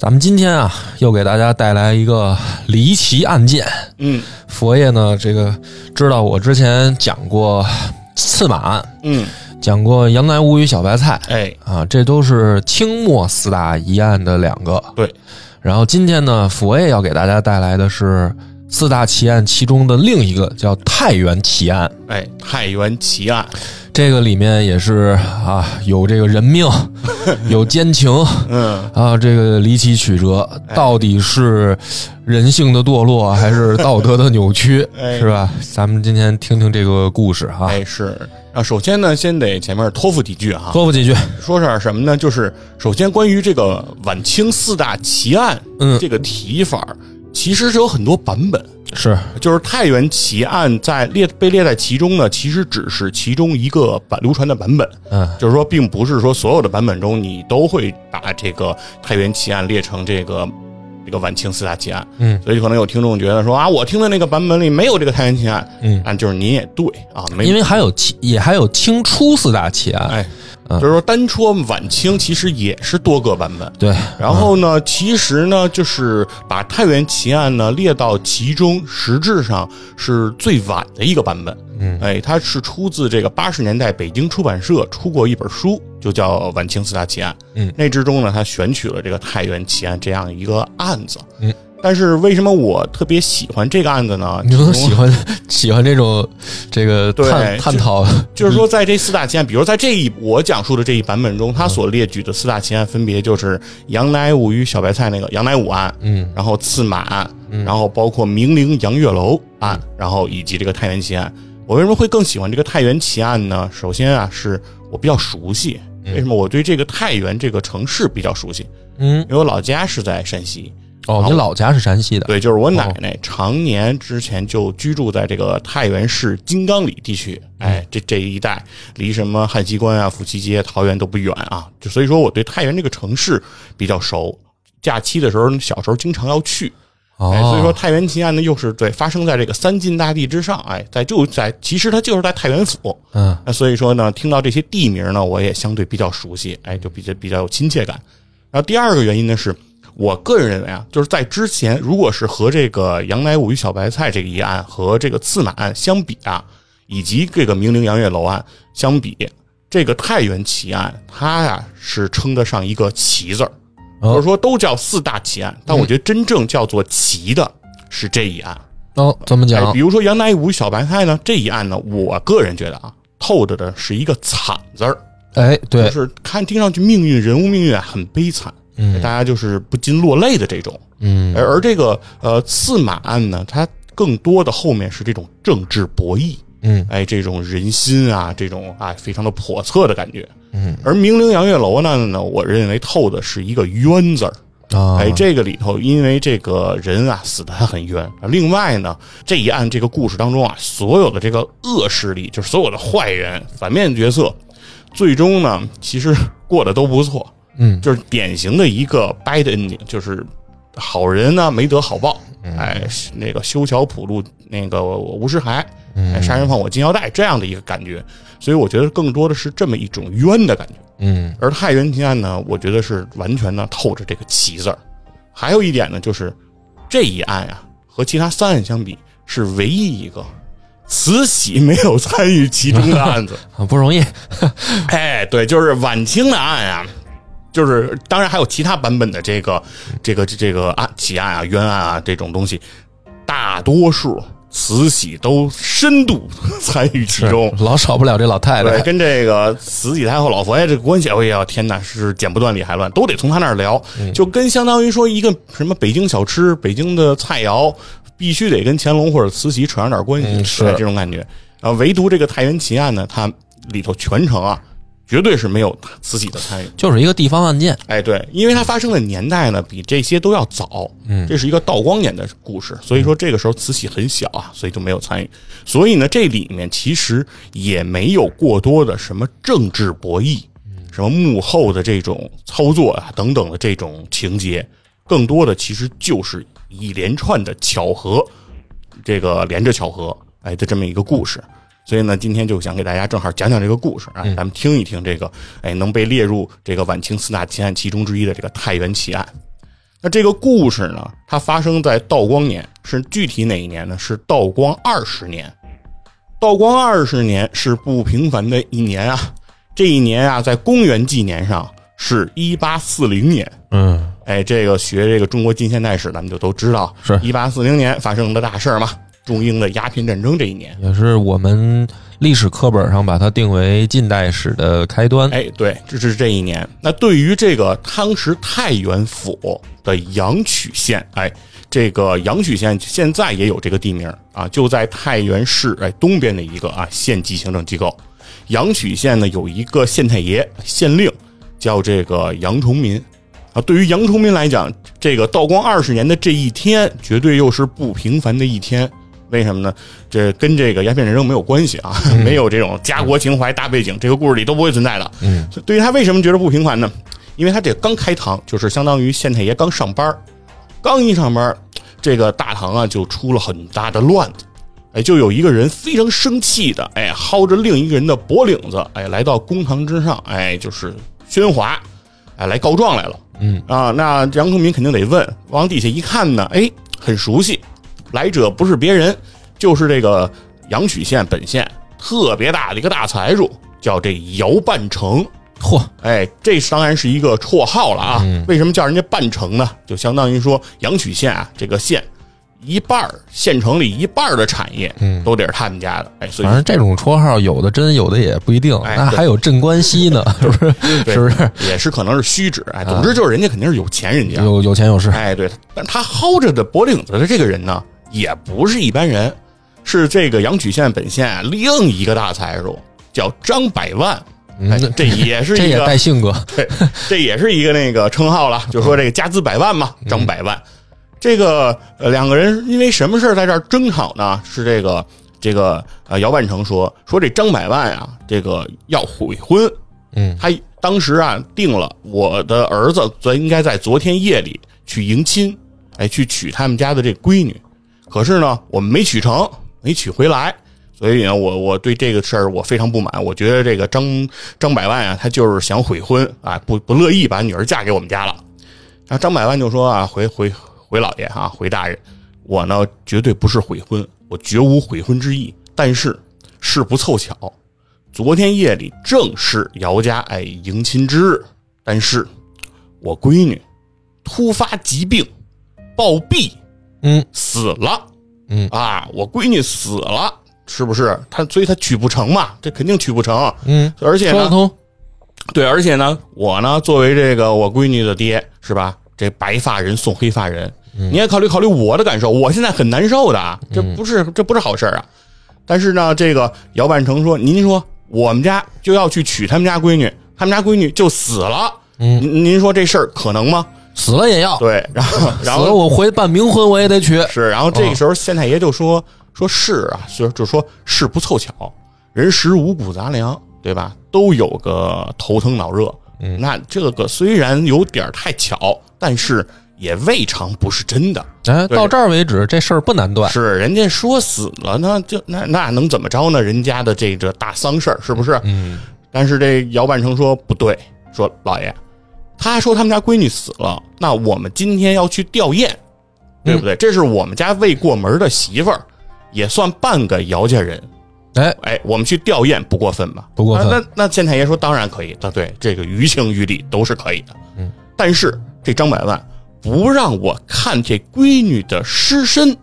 咱们今天啊，又给大家带来一个离奇案件。嗯佛爷呢，这个知道我之前讲过刺马案，嗯，讲过杨乃武与小白菜哎，啊，这都是清末四大疑案的两个。对，然后今天呢，佛爷要给大家带来的是四大奇案其中的另一个，叫太原奇案。哎，太原奇案，这个里面也是啊，有这个人命，有奸情，嗯，啊，这个离奇曲折，到底是人性的堕落还是道德的扭曲，哎是吧？咱们今天听听这个故事哈，哎是。啊，首先呢，先得前面托付几句啊，托付几句。说点什么呢？就是首先关于这个晚清四大奇案，嗯这个提法其实是有很多版本。是，就是太原奇案在列被列在其中呢，其实只是其中一个版流传的版本。嗯，就是说，并不是说所有的版本中你都会把这个太原奇案列成这个这个晚清四大奇案。嗯，所以可能有听众觉得说啊，我听的那个版本里没有这个太原奇案。嗯啊，就是您也对啊，没因为还有清，也还有清初四大奇案。哎，嗯就是说单说晚清其实也是多个版本。对，然后呢，其实呢，就是把太原奇案呢列到其中，实质上是最晚的一个版本。嗯哎，它是出自这个八十年代北京出版社出过一本书，就叫《晚清四大奇案》。嗯那之中呢，他选取了这个太原奇案这样一个案子。嗯，但是为什么我特别喜欢这个案子呢？你说喜欢喜欢这种这个对探讨，就是说，在这四大奇案，比如在这一我讲述的这一版本中，他所列举的四大奇案分别就是杨乃武与小白菜那个杨乃武案，嗯然后刺马案，然后包括明陵杨月楼案，然后以及这个太原奇案。我为什么会更喜欢这个太原奇案呢？首先啊，是我比较熟悉。为什么我对这个太原这个城市比较熟悉？嗯，因为我老家是在山西，哦，你老家是山西的，对，就是我奶奶常年之前就居住在这个太原市金刚里地区，哎，这这一带离什么汉西关啊、府西街、桃园都不远啊，就所以说我对太原这个城市比较熟。假期的时候，小时候经常要去，哦，哎，所以说太原奇案呢，又是对发生在这个三晋大地之上，哎，在就在其实它就是在太原府，嗯。那所以说呢，听到这些地名呢，我也相对比较熟悉，哎，就比较比较有亲切感。然后第二个原因呢，是我个人认为啊，就是在之前，如果是和这个杨乃武与小白菜这个一案和这个刺马案相比啊，以及这个明陵杨月楼案相比，这个太原奇案它呀、是称得上一个奇字儿，哦。或者说都叫四大奇案，但我觉得真正叫做奇的是这一案。哦，怎么哎，讲比？如说杨乃武与小白菜呢，这一案呢，我个人觉得啊，透着的是一个惨字儿，哎，对。就，是看听上去命运人物命运啊很悲惨，嗯大家就是不禁落泪的这种。嗯而而这个呃刺马案呢，它更多的后面是这种政治博弈，嗯哎，这种人心啊，这种啊非常的叵测的感觉。嗯而明陵杨月楼呢呢，我认为透的是一个冤字儿。啊，哎，这个里头，因为这个人啊死的还很冤。另外呢，这一案这个故事当中啊，所有的这个恶势力，就是所有的坏人、反面角色，最终呢，其实过得都不错。嗯就是典型的一个 bad ending，就是好人呢没得好报，哎，那个修桥铺路，那个吴世海，哎，杀人放火金腰带这样的一个感觉。所以我觉得更多的是这么一种冤的感觉。嗯而太原奇案呢，我觉得是完全呢透着这个奇字儿。还有一点呢，就是这一案啊、和其他三案相比，是唯一一个慈禧没有参与其中的案子。啊不容易，哎，对，就是晚清的案啊，就是当然还有其他版本的这个这个这个啊奇案啊、冤案啊这种东西，大多数慈禧都深度参与其中。老少不了这老太对，太，跟这个慈禧太后、老佛爷这个关系，哎呀，天哪，是剪不断理还乱，都得从他那儿聊，就跟相当于说一个什么北京小吃、北京的菜肴，必须得跟乾隆或者慈禧扯上点关系，嗯是对这种感觉。啊，唯独这个太原奇案呢，它里头全程啊，绝对是没有慈禧的参与。就是一个地方案件。哎，对，因为它发生的年代呢，比这些都要早。嗯这是一个道光年的故事，所以说这个时候慈禧很小啊，所以就没有参与。所以呢，这里面其实也没有过多的什么政治博弈，什么幕后的这种操作啊等等的这种情节，更多的其实就是一连串的巧合，这个连着巧合，哎的这么一个故事。所以呢，今天就想给大家正好讲讲这个故事啊，咱们听一听这个，哎，能被列入这个晚清四大奇案其中之一的这个太原奇案。那这个故事呢，它发生在道光年，是具体哪一年呢？是道光二十年。道光二十年是不平凡的一年啊！这一年啊，在公元纪年上是一八四零年。嗯，哎，这个学这个中国近现代史，咱们就都知道，是一八四零年发生的大事儿嘛，中英的鸦片战争这一年。也是我们历史课本上把它定为近代史的开端。哎，对，这是这一年。那对于这个当时太原府的阳曲县，哎，这个阳曲县现在也有这个地名啊，就在太原市哎东边的一个啊县级行政机构。阳曲县呢有一个县太爷、县令，叫这个杨崇民。啊，对于杨崇民来讲，这个道光二十年的这一天，绝对又是不平凡的一天。为什么呢？这跟这个鸦片战争没有关系啊，没有这种家国情怀大背景，这个故事里都不会存在的。嗯，对于他为什么觉得不平凡呢？因为他这刚开堂，就是相当于县太爷刚上班刚一上班这个大堂啊就出了很大的乱子。哎，就有一个人非常生气的，哎，薅着另一个人的脖领子，哎，来到公堂之上，哎，就是喧哗，哎，来告状来了。嗯啊，那杨崇明肯定得问，往底下一看呢，哎，很熟悉，来者不是别人，就是这个阳曲县本县特别大的一个大财主，叫这姚半城。嚯，哎，这当然是一个绰号了啊。嗯为什么叫人家半城呢？就相当于说阳曲县啊，这个县一半儿县城里一半儿的产业，嗯都得是他们家的。哎，所以反正这种绰号有的真，有的也不一定。哎那还有镇关西呢，是不是？是不是？也是可能是虚指。哎，总之就是人家肯定是有钱人家。有有钱有势。哎，对，但他薅着的脖领子的这个人呢，也不是一般人，是这个阳曲县本县另一个大财主，叫张百万。哎嗯，这也是这也一个带性格。对，这也是一个那个称号了，就说这个家资百万嘛，张百万。这个呃两个人因为什么事儿在这儿争吵呢？是这个这个呃姚万成说说这张百万啊，这个要悔婚。嗯他当时啊定了我的儿子昨应该在昨天夜里去迎亲，哎，去娶他们家的这闺女。可是呢，我们没娶成，没娶回来。所以呢，我我对这个事儿我非常不满。我觉得这个张张百万啊，他就是想悔婚啊，不不乐意把女儿嫁给我们家了。然后张百万就说啊，回回回老爷啊，回大人，我呢绝对不是悔婚，我绝无悔婚之意。但是事不凑巧，昨天夜里正是姚家哎迎亲之日，但是我闺女突发疾病暴毙嗯死了。嗯啊，我闺女死了，是不是？他所以他娶不成嘛，这肯定娶不成。嗯，而且呢。对，而且呢，我呢作为这个我闺女的爹，是吧？这白发人送黑发人，你也考虑考虑我的感受，我现在很难受的啊，这不是这不是好事儿啊。但是呢，这个姚万成说：“您说我们家就要去娶他们家闺女，他们家闺女就死了，嗯您您说这事儿可能吗死了也要？”。对，然后 然后死了我回办冥婚我也得娶。是，然后这个时候县太爷就说说是啊，就就说事不凑巧，人食五谷杂粮，对吧？都有个头疼脑热。嗯那这个虽然有点太巧，但是也未尝不是真的。哎，到这儿为止，这事儿不难断。是人家说死了呢，就那那能怎么着呢？人家的这个大丧事儿是不是？嗯但是这姚半成说不对，说老爷，他说他们家闺女死了，那我们今天要去吊唁，对不对？这是我们家未过门的媳妇儿，也算半个姚家人。哎，哎，我们去吊唁不过分吧？不过分那那那县太爷说当然可以，啊，对，这个于情于理都是可以的。嗯，但是这张百万不让我看这闺女的尸身，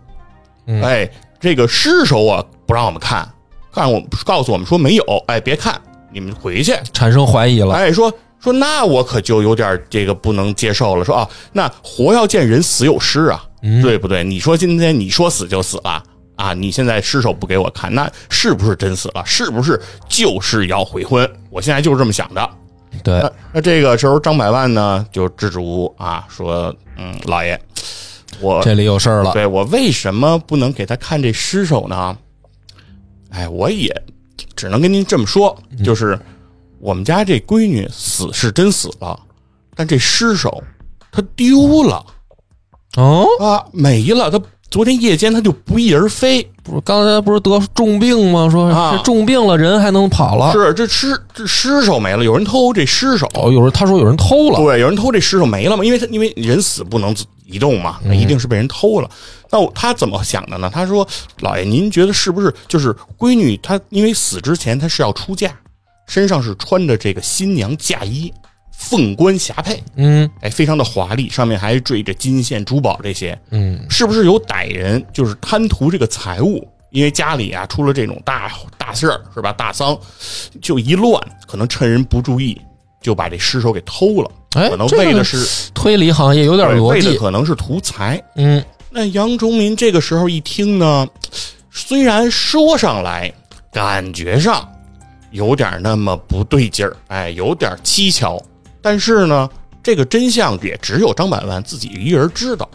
嗯哎，这个尸首啊不让我们看，看我告诉我们说没有，哎，别看，你们回去。产生怀疑了。哎，说说那我可就有点这个不能接受了。说啊，那活要见人，死有尸啊，嗯对不对？你说今天你说死就死了，啊，你现在尸首不给我看，那是不是真死了？是不是就是要悔婚？我现在就是这么想的。对那那这个时候，张百万呢就支支吾吾啊，说：“嗯，老爷，我这里有事儿了。对我为什么不能给他看这尸首呢？哎，我也只能跟您这么说，就是我们家这闺女死是真死了，但这尸首她丢了哦，啊，没了。她昨天夜间她就不翼而飞。不是刚才不是得重病吗？说啊这重病了，人还能跑了？是这尸这尸首没了，有人偷这尸首。哦，有人他说有人偷了。对，有人偷这尸首没了嘛？因为他因为人死不能自移动嘛，那一定是被人偷了。那我他怎么想的呢？他说：“老爷，您觉得是不是就是闺女她因为死之前她是要出嫁，身上是穿着这个新娘嫁衣，凤冠霞帔，嗯哎，非常的华丽，上面还缀着金线珠宝这些，嗯，是不是有歹人就是贪图这个财物？因为家里啊出了这种大大事儿是吧？大丧，就一乱，可能趁人不注意就把这尸首给偷了。哎可能为的是推理行业有点逻对为的辑。可能是图财。嗯，那杨忠民这个时候一听呢，虽然说上来感觉上有点那么不对劲儿，哎，有点蹊跷，但是呢，这个真相也只有张百万自己一人知道。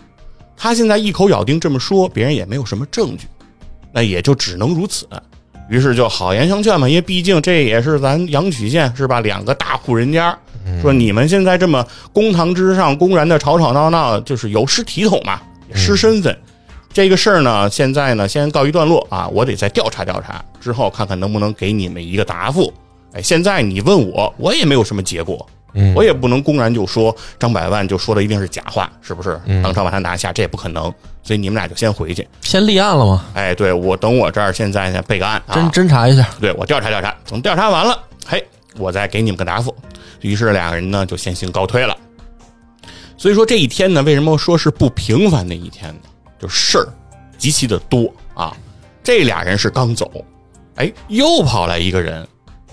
他现在一口咬定这么说，别人也没有什么证据，那也就只能如此。于是就好言相劝嘛，因为毕竟这也是咱阳曲县是吧？两个大户人家，说你们现在这么公堂之上公然的吵吵闹闹，就是有失体统嘛，失身份。这个事儿呢，现在呢先告一段落啊，我得再调查调查，之后看看能不能给你们一个答复。哎，现在你问我，我也没有什么结果，嗯我也不能公然就说张百万就说的一定是假话，是不是？当场把他拿下，这也不可能。所以你们俩就先回去。先立案了吗？哎，对我等我这儿现在呢备个案啊，侦侦查一下。对我调查调查，等调查完了，嘿，我再给你们个答复。于是两个人呢就先行告退了。所以说这一天呢，为什么说是不平凡的一天呢？就事儿极其的多啊。这俩人是刚走，哎，又跑来一个人，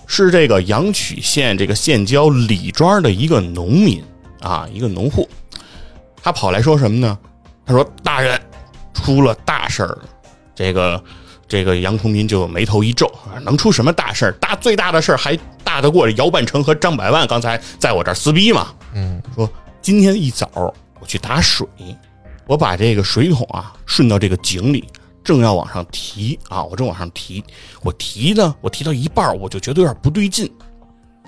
是这个阳曲县这个县郊李庄的一个农民啊，一个农户。他跑来说什么呢？他说：“大人，出了大事儿了。”这个这个杨崇民就眉头一皱，啊能出什么大事儿？大最大的事儿还大得过这姚半成和张百万刚才在我这儿撕逼吗？嗯，说今天一早我去打水，我把这个水桶啊顺到这个井里，正要往上提啊，我正往上提，我提呢，我提到一半儿我就觉得有点不对劲，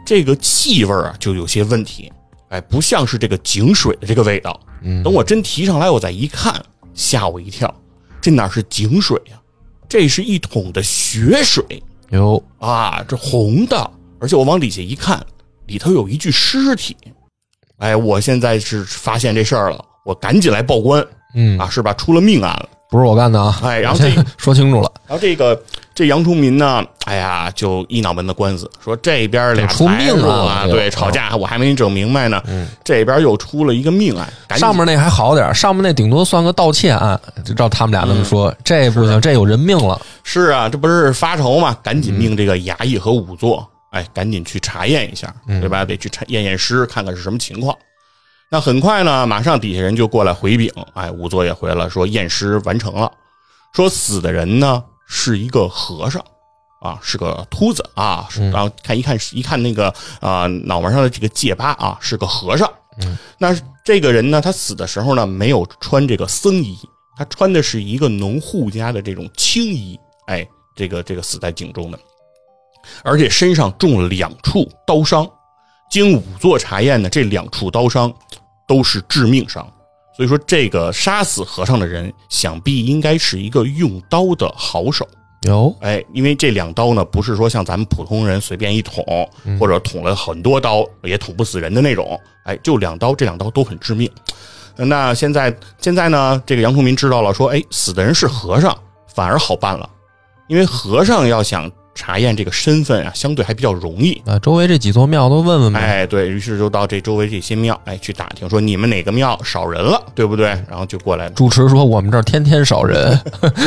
这个气味啊就有些问题，哎，不像是这个井水的这个味道。嗯等我真提上来，我再一看，吓我一跳，这哪是井水呀、这是一桶的血水哟啊，这红的，而且我往底下一看，里头有一具尸体。哎，我现在是发现这事儿了，我赶紧来报官嗯啊，是吧？出了命案了。不是我干的啊。哎 然后这先说清楚了，然后这个这杨崇民呢，哎呀，就一脑门子官司，说这边俩出命案了啊，对，吵架，我还没整明白呢，这边又出了一个命案，上面那还好点，上面那顶多算个盗窃案，就照他们俩那么说，这不行，这有人命了。是啊，这不是发愁嘛？赶紧命这个衙役和仵作，哎，赶紧去查验一下，对吧？得去查验验尸，看看是什么情况。那很快呢，马上底下人就过来回禀，哎，仵作也回了，说验尸完成了，说死的人呢是一个和尚，啊，是个秃子啊，是然后看一看一看那个啊、脑门上的这个戒疤啊，是个和尚。那这个人呢，他死的时候呢，没有穿这个僧衣，他穿的是一个农户家的这种青衣，哎，这个这个死在井中的，而且身上中了两处刀伤，经仵作查验呢，这两处刀伤都是致命伤，所以说这个杀死和尚的人，想必应该是一个用刀的好手。有。哎，因为这两刀呢，不是说像咱们普通人随便一捅，或者捅了很多刀也捅不死人的那种，哎，就两刀，这两刀都很致命。那现在现在呢，这个杨崇民知道了，说，哎，死的人是和尚，反而好办了，因为和尚要想查验这个身份啊，相对还比较容易。啊，周围这几座庙都问问呗。哎，对于是就到这周围这些庙，哎，去打听说你们哪个庙少人了，对不对？然后就过来主持说我们这儿天天少人，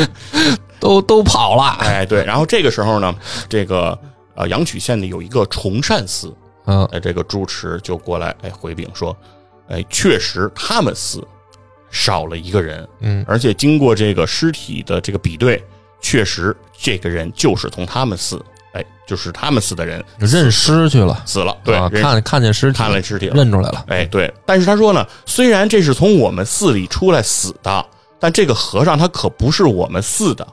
都都跑了。哎，对，然后这个时候呢，这个呃阳曲县呢有一个崇善寺，嗯哎，这个主持就过来哎回禀说，哎，确实他们寺少了一个人，嗯而且经过这个尸体的这个比对，确实这个人就是从他们寺，哎，就是他们寺的人认尸去了，死了，对，啊看看见尸体，看了尸体了认出来了。哎，对，但是他说呢，虽然这是从我们寺里出来死的，但这个和尚他可不是我们寺的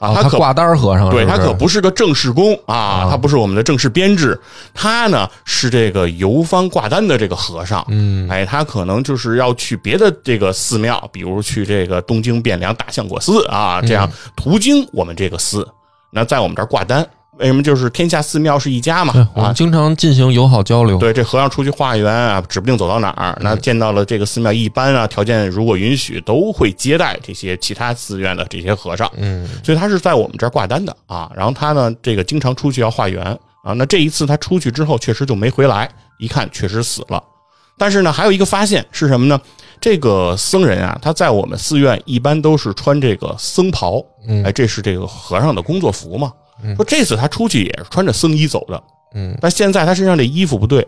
啊，可他挂单和尚，对他可不是个正式工啊，他不是我们的正式编制，他呢是这个游方挂单的这个和尚，嗯，哎，他可能就是要去别的这个寺庙，比如去这个东京汴梁大相国寺啊，这样途经我们这个寺，那在我们这儿挂单，为什么就是天下寺庙是一家嘛，我啊们？经常进行友好交流。对，这和尚出去化缘啊，指不定走到哪儿。那见到了这个寺庙，一般啊，条件如果允许，都会接待这些其他寺院的这些和尚。嗯，所以他是在我们这儿挂单的啊。然后他呢，这个经常出去要化缘啊。那这一次他出去之后，确实就没回来，一看确实死了。但是呢，还有一个发现是什么呢？这个僧人啊，他在我们寺院一般都是穿这个僧袍，嗯哎，这是这个和尚的工作服嘛。说这次他出去也是穿着僧衣走的，嗯，但现在他身上这衣服不对，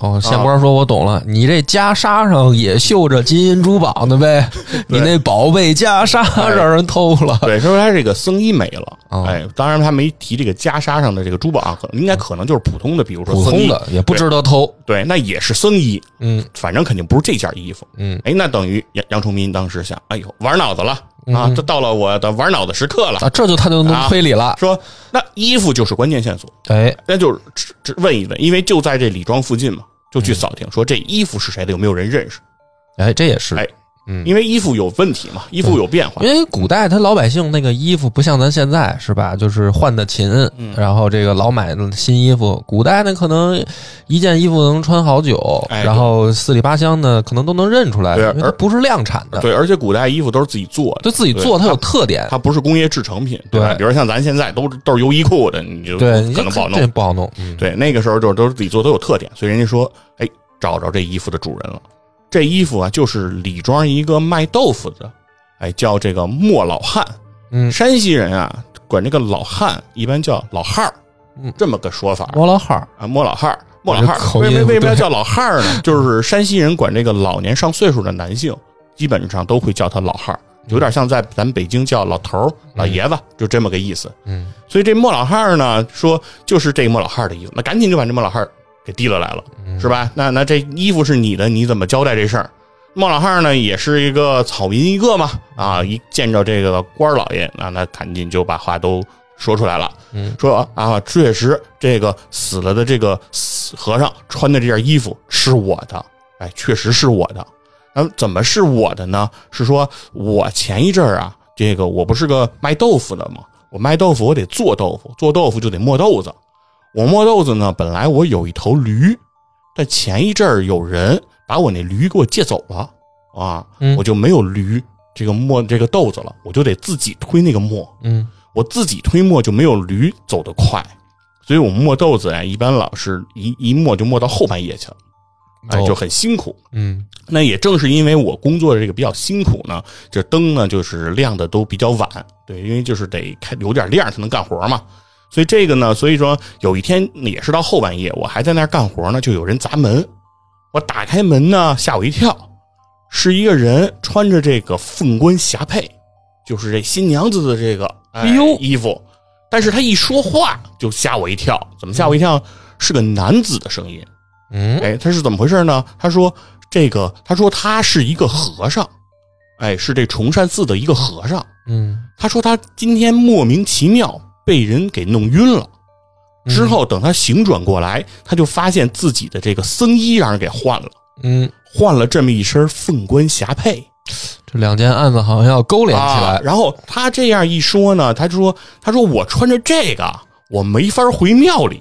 哦，县官说：“我懂了，你这袈裟上也绣着金银珠宝呢呗？你那宝贝袈裟哎让人偷了。对，说他这个僧衣没了，哦。哎，当然他没提这个袈裟上的这个珠宝啊，可能应该可能就是普通的，比如说僧衣。普通的也不值得偷。对，那也是僧衣，嗯。反正肯定不是这件衣服，嗯，哎，那等于杨杨崇民当时想，哎呦，玩脑子了啊，这到了我的玩脑的时刻了，啊，这就他就能啊推理了。说那衣服就是关键线索，哎，那就只问一问，因为就在这李庄附近嘛，就去扫听，说这衣服是谁的，有没有人认识？哎，这也是哎，嗯因为衣服有问题嘛，衣服有变化因，为古代他老百姓那个衣服不像咱现在是吧？就是换的勤，嗯然后这个老买的新衣服。古代呢，可能一件衣服能穿好久，哎然后四里八乡的，可能都能认出来，对而不是量产的，对，而且古代衣服都是自己做的，就自己做，它有特点。它不是工业制成品，对？对比如像咱现在都都是优衣库的，你就可能不好弄这。不好弄。嗯，对，那个时候就都是自己做，都有特点，所以人家说，哎，找着这衣服的主人了。这衣服啊，就是李庄一个卖豆腐的，哎，叫这个莫老汉。嗯山西人啊，管这个老汉一般叫老汉儿，嗯这么个说法莫老汉儿，啊，莫老汉儿。莫老汉儿，为为为什么要叫老汉儿呢？就是山西人管这个老年上岁数的男性，基本上都会叫他老汉儿，有点像在咱们北京叫老头儿、老爷子，就这么个意思。嗯所以这莫老汉儿呢，说就是这莫老汉儿的衣服，那赶紧就把这莫老汉儿给提了来了，是吧？那那这衣服是你的，你怎么交代这事儿？孟老汉呢，也是一个草民一个嘛，啊，一见着这个官老爷，那那赶紧就把话都说出来了，嗯，说啊，确实这个死了的这个死和尚穿的这件衣服是我的，哎，确实是我的。那怎么是我的呢？是说我前一阵儿啊，这个我不是个卖豆腐的吗？我卖豆腐，我得做豆腐，做豆腐就得磨豆子。我磨豆子呢，本来我有一头驴，但前一阵儿有人把我那驴给我借走了啊，嗯我就没有驴这个磨这个豆子了，我就得自己推那个磨。嗯我自己推磨就没有驴走得快，所以我磨豆子呀，一般老是一一磨就磨到后半夜去了，哎，哦就很辛苦。嗯那也正是因为我工作的这个比较辛苦呢，这灯呢就是亮的都比较晚，对，因为就是得开有点亮才能干活嘛。所以这个呢，所以说有一天也是到后半夜，我还在那儿干活呢，就有人砸门。我打开门呢，吓我一跳，是一个人穿着这个凤冠霞帔，就是这新娘子的这个哎哎呦衣服，但是他一说话就吓我一跳，怎么吓我一跳？是个男子的声音。嗯哎，他是怎么回事呢？他说这个，他说他是一个和尚，哎，是这崇善寺的一个和尚。嗯他说他今天莫名其妙被人给弄晕了，之后等他醒转过来，他就发现自己的这个僧衣让人给换了，嗯，换了这么一身凤冠霞帔这两件案子好像要勾连起啊。来。然后他这样一说呢，他说他说我穿着这个，我没法回庙里。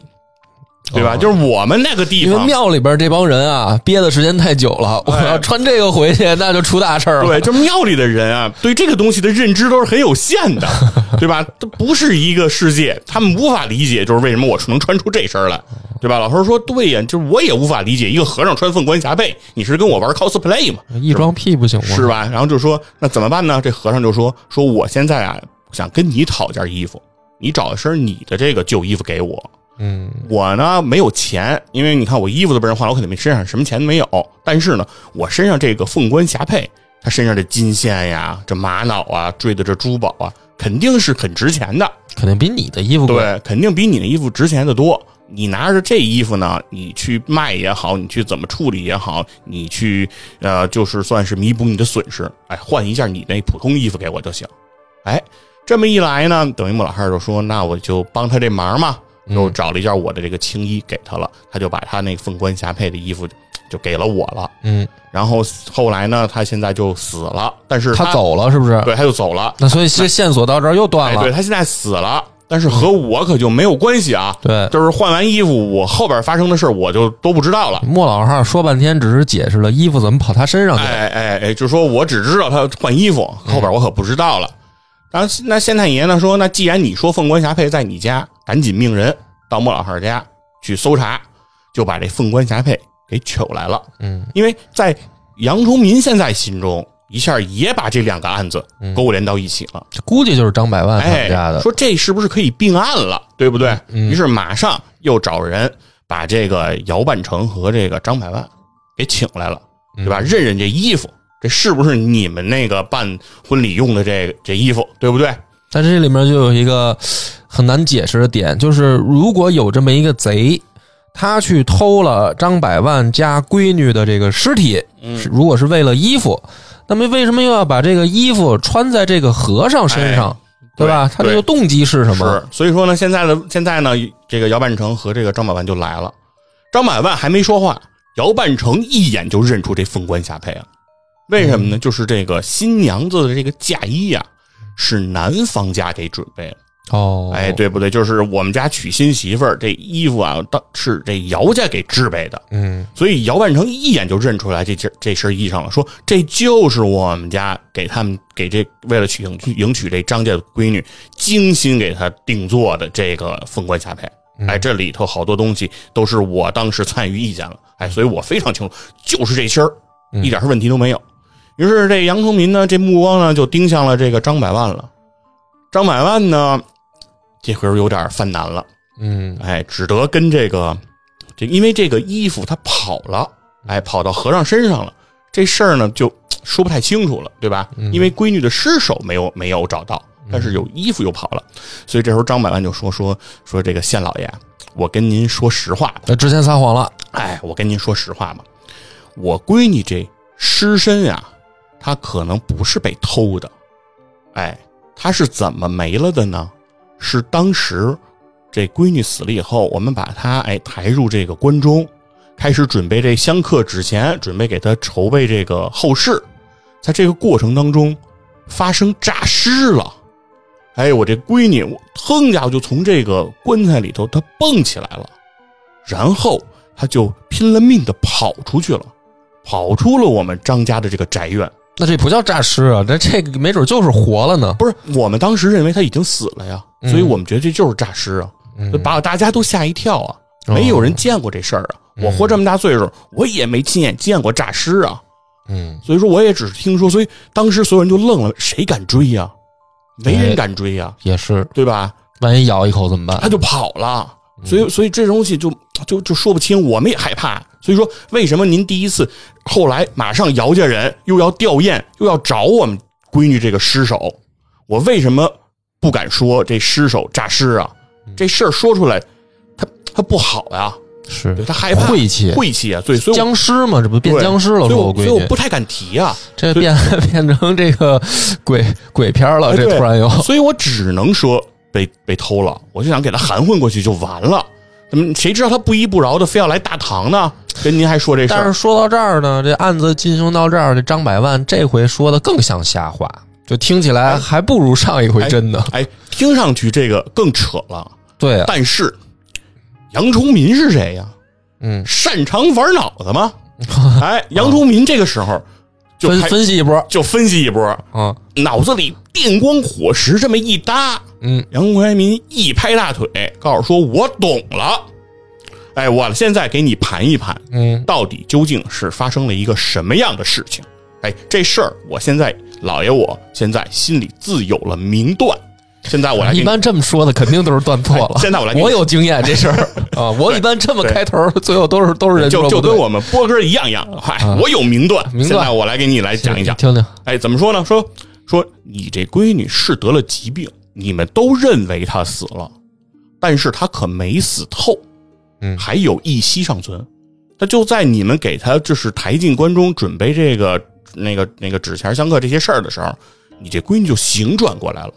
对吧？哦就是我们那个地因为方，庙里边这帮人啊，憋的时间太久了，我哎要穿这个回去，那就出大事儿了。对，就庙里的人啊，对这个东西的认知都是很有限的，对吧？这不是一个世界，他们无法理解，就是为什么我能穿出这身来，对吧？老头说对呀，就是我也无法理解，一个和尚穿凤冠霞帔，你是跟我玩 cosplay 吗？一装屁不行吗？是吧？然后就说那怎么办呢？这和尚就说说我现在啊，想跟你讨件衣服，你找一身你的这个旧衣服给我。嗯我呢没有钱，因为你看我衣服都被人换了，我肯定没身上什么钱都没有。但是呢，我身上这个凤冠霞帔，他身上的金线呀、这玛瑙啊、坠的这珠宝啊，肯定是很值钱的，肯定比你的衣服贵。对，肯定比你的衣服值钱的多。你拿着这衣服呢，你去卖也好，你去怎么处理也好，你去呃，就是算是弥补你的损失，哎，换一件你那普通衣服给我就行。哎，这么一来呢，等于穆老汉就说，那我就帮他这忙嘛，又找了一件我的这个青衣给他了，他就把他那凤冠霞帔的衣服就给了我了。嗯，然后后来呢，他现在就死了，但是他走了是不是？对，他就走了。那所以这线索到这儿又断哎，了。对他现在死了，但是和我可就没有关系啊。对就是换完衣服，我后边发生的事我就都不知道了。莫老号说半天，只是解释了衣服怎么跑他身上去。哎哎哎，就说我只知道他换衣服，后边我可不知道了。然后那县太爷呢说，那既然你说凤冠霞帔在你家，赶紧命人到莫老汉家去搜查，就把这凤冠霞帔给取来了。嗯，因为在杨崇民现在心中，一下也把这两个案子勾连到一起了。这估计就是张百万他哎们家的。，说这是不是可以并案了，对不对？嗯于是马上又找人把这个姚半成和这个张百万给请来了，对吧？认认这衣服，这是不是你们那个办婚礼用的这个这衣服，对不对？但这里面就有一个很难解释的点，就是如果有这么一个贼，他去偷了张百万家闺女的这个尸体，是如果是为了衣服，那么为什么又要把这个衣服穿在这个和尚身上，对吧？他这个动机是什么？是，所以说呢，现在的现在呢，这个姚半成和这个张百万就来了。张百万还没说话，姚半成一眼就认出这凤冠霞帔了。为什么呢？就是这个新娘子的这个嫁衣呀、是男方家给准备的。哦，哎，，对不对？就是我们家娶新媳妇儿，这衣服啊，当是这姚家给制备的。嗯，所以姚万成一眼就认出来这件这身衣裳了，说这就是我们家给他们给这为了娶迎娶迎娶这张家的闺女，精心给她定做的这个凤冠霞帔。哎，这里头好多东西都是我当时参与意见了，哎，所以我非常清楚，就是这身儿，一点问题都没有。于是这杨崇民呢，这目光呢就盯向了这个张百万了。张百万呢，这会儿有点犯难了。嗯，哎，只得跟这个这，因为这个衣服他跑了，哎，跑到和尚身上了，这事儿呢就说不太清楚了，对吧？因为闺女的尸首没有没有找到，但是有衣服又跑了，所以这时候张百万就说说说这个县老爷，我跟您说实话吧，那之前撒谎了，哎，我跟您说实话吧，我闺女这尸身呀、她可能不是被偷的，哎，她是怎么没了的呢？是当时这闺女死了以后，我们把她哎抬入这个棺中，开始准备这香客纸钱，准备给她筹备这个后事，在这个过程当中发生诈尸了。哎，我这闺女，我腾家伙就从这个棺材里头她蹦起来了，然后她就拼了命的跑出去了，跑出了我们张家的这个宅院。那这不叫诈尸啊，那这个没准就是活了呢。不是，我们当时认为他已经死了呀，所以我们觉得这就是诈尸啊，嗯把大家都吓一跳啊！哦没有人见过这事儿啊！我活这么大岁数，我也没亲眼见过诈尸啊！嗯，所以说我也只是听说，所以当时所有人就愣了，谁敢追呀、没人敢追呀、也是，对吧？万一咬一口怎么办？他就跑了，所以所以这东西就就就说不清，我们也害怕。所以说，为什么您第一次，后来马上姚家人又要吊唁，又要找我们闺女这个尸首，我为什么不敢说这尸首诈尸啊？这事儿说出来，他他不好呀，是对他害怕晦气，晦气啊，对，所以僵尸嘛，这不变僵尸了？所以我闺女所以我不，太敢提啊、这 变变成这个鬼鬼片了，这突然又所以我只能说被被偷了，我就想给他含混过去就完了。怎么谁知道他不依不饶的非要来大堂呢？跟您还说这事儿，但是说到这儿呢，这案子进行到这儿，这张百万这回说的更像瞎话，就听起来还不如上一回真的。哎，听上去这个更扯了。对啊，但是杨崇民是谁呀？嗯，擅长玩脑子吗？哎，杨崇民这个时候就分分析一波就分析一波，啊，脑子里电光火石这么一搭，嗯，杨怀民一拍大腿，告诉说：“我懂了。”哎，我现在给你盘一盘，嗯，到底究竟是发生了一个什么样的事情？哎，这事儿我现在老爷我现在心里自有了明断。现在我来一般这么说的肯定都是断错了。哎现在我来 我有经验这事儿 啊，我一般这么开头，最后都是都是人就就跟我们波哥一样一样，嗨，我有明断。现在我来给你来讲一讲。听听。哎，怎么说呢？说说你这闺女是得了疾病，你们都认为她死了，但是她可没死透，嗯还有一息尚存。那就在你们给她就是抬进关中，准备这个那个那个纸钱相克这些事儿的时候，你这闺女就醒转过来了。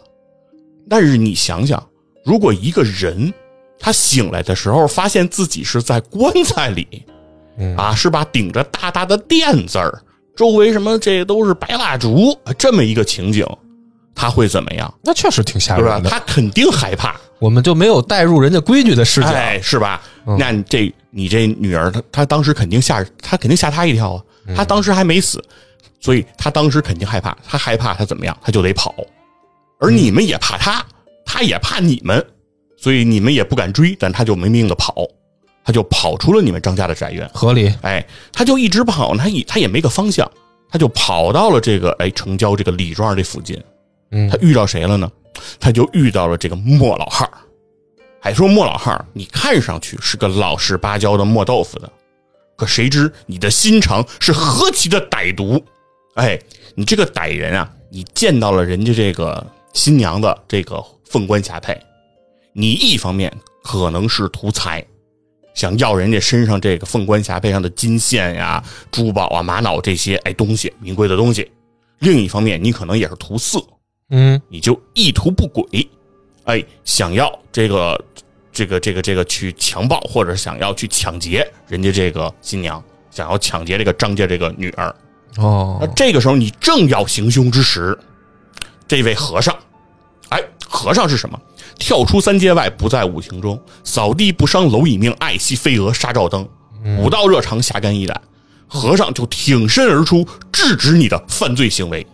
但是你想想，如果一个人他醒来的时候，发现自己是在棺材里，嗯啊，是吧？顶着大大的垫字儿，周围什么这都是白蜡烛，啊这么一个情景，他会怎么样？那确实挺吓？人的。他肯定害怕，我们就没有带入人家闺女的视角。哎，是吧？嗯那你这你这女儿，她她当时肯定吓，她肯定吓他一跳啊。嗯她当时还没死，所以她当时肯定害怕。她害怕，她怎么样？她就得跑。而你们也怕他，他也怕你们，所以你们也不敢追，但他就没命的跑，他就跑出了你们张家的宅院。合理。哎，他就一直跑，他也他也没个方向，他就跑到了这个哎城郊这个李庄这附近。嗯他遇到谁了呢？他就遇到了这个莫老汉儿。还说莫老汉儿，你看上去是个老实巴交的磨豆腐的，可谁知你的心肠是何其的歹毒！哎，你这个歹人啊，你见到了人家这个新娘的这个凤冠霞帔，你一方面可能是图财，想要人家身上这个凤冠霞帔上的金线呀、珠宝啊、玛瑙这些哎东西名贵的东西；另一方面，你可能也是图色，嗯。你就意图不轨，哎，想要这个这个这个这个去强暴，或者想要去抢劫人家这个新娘，想要抢劫这个张家这个女儿。哦。那哦，这个时候你正要行凶之时，这位和尚，哎，和尚是什么？跳出三界外，不在五行中，扫地不伤蝼蚁命，爱惜飞蛾杀照灯。武道热肠，侠肝义胆，和尚就挺身而出，制止你的犯罪行为。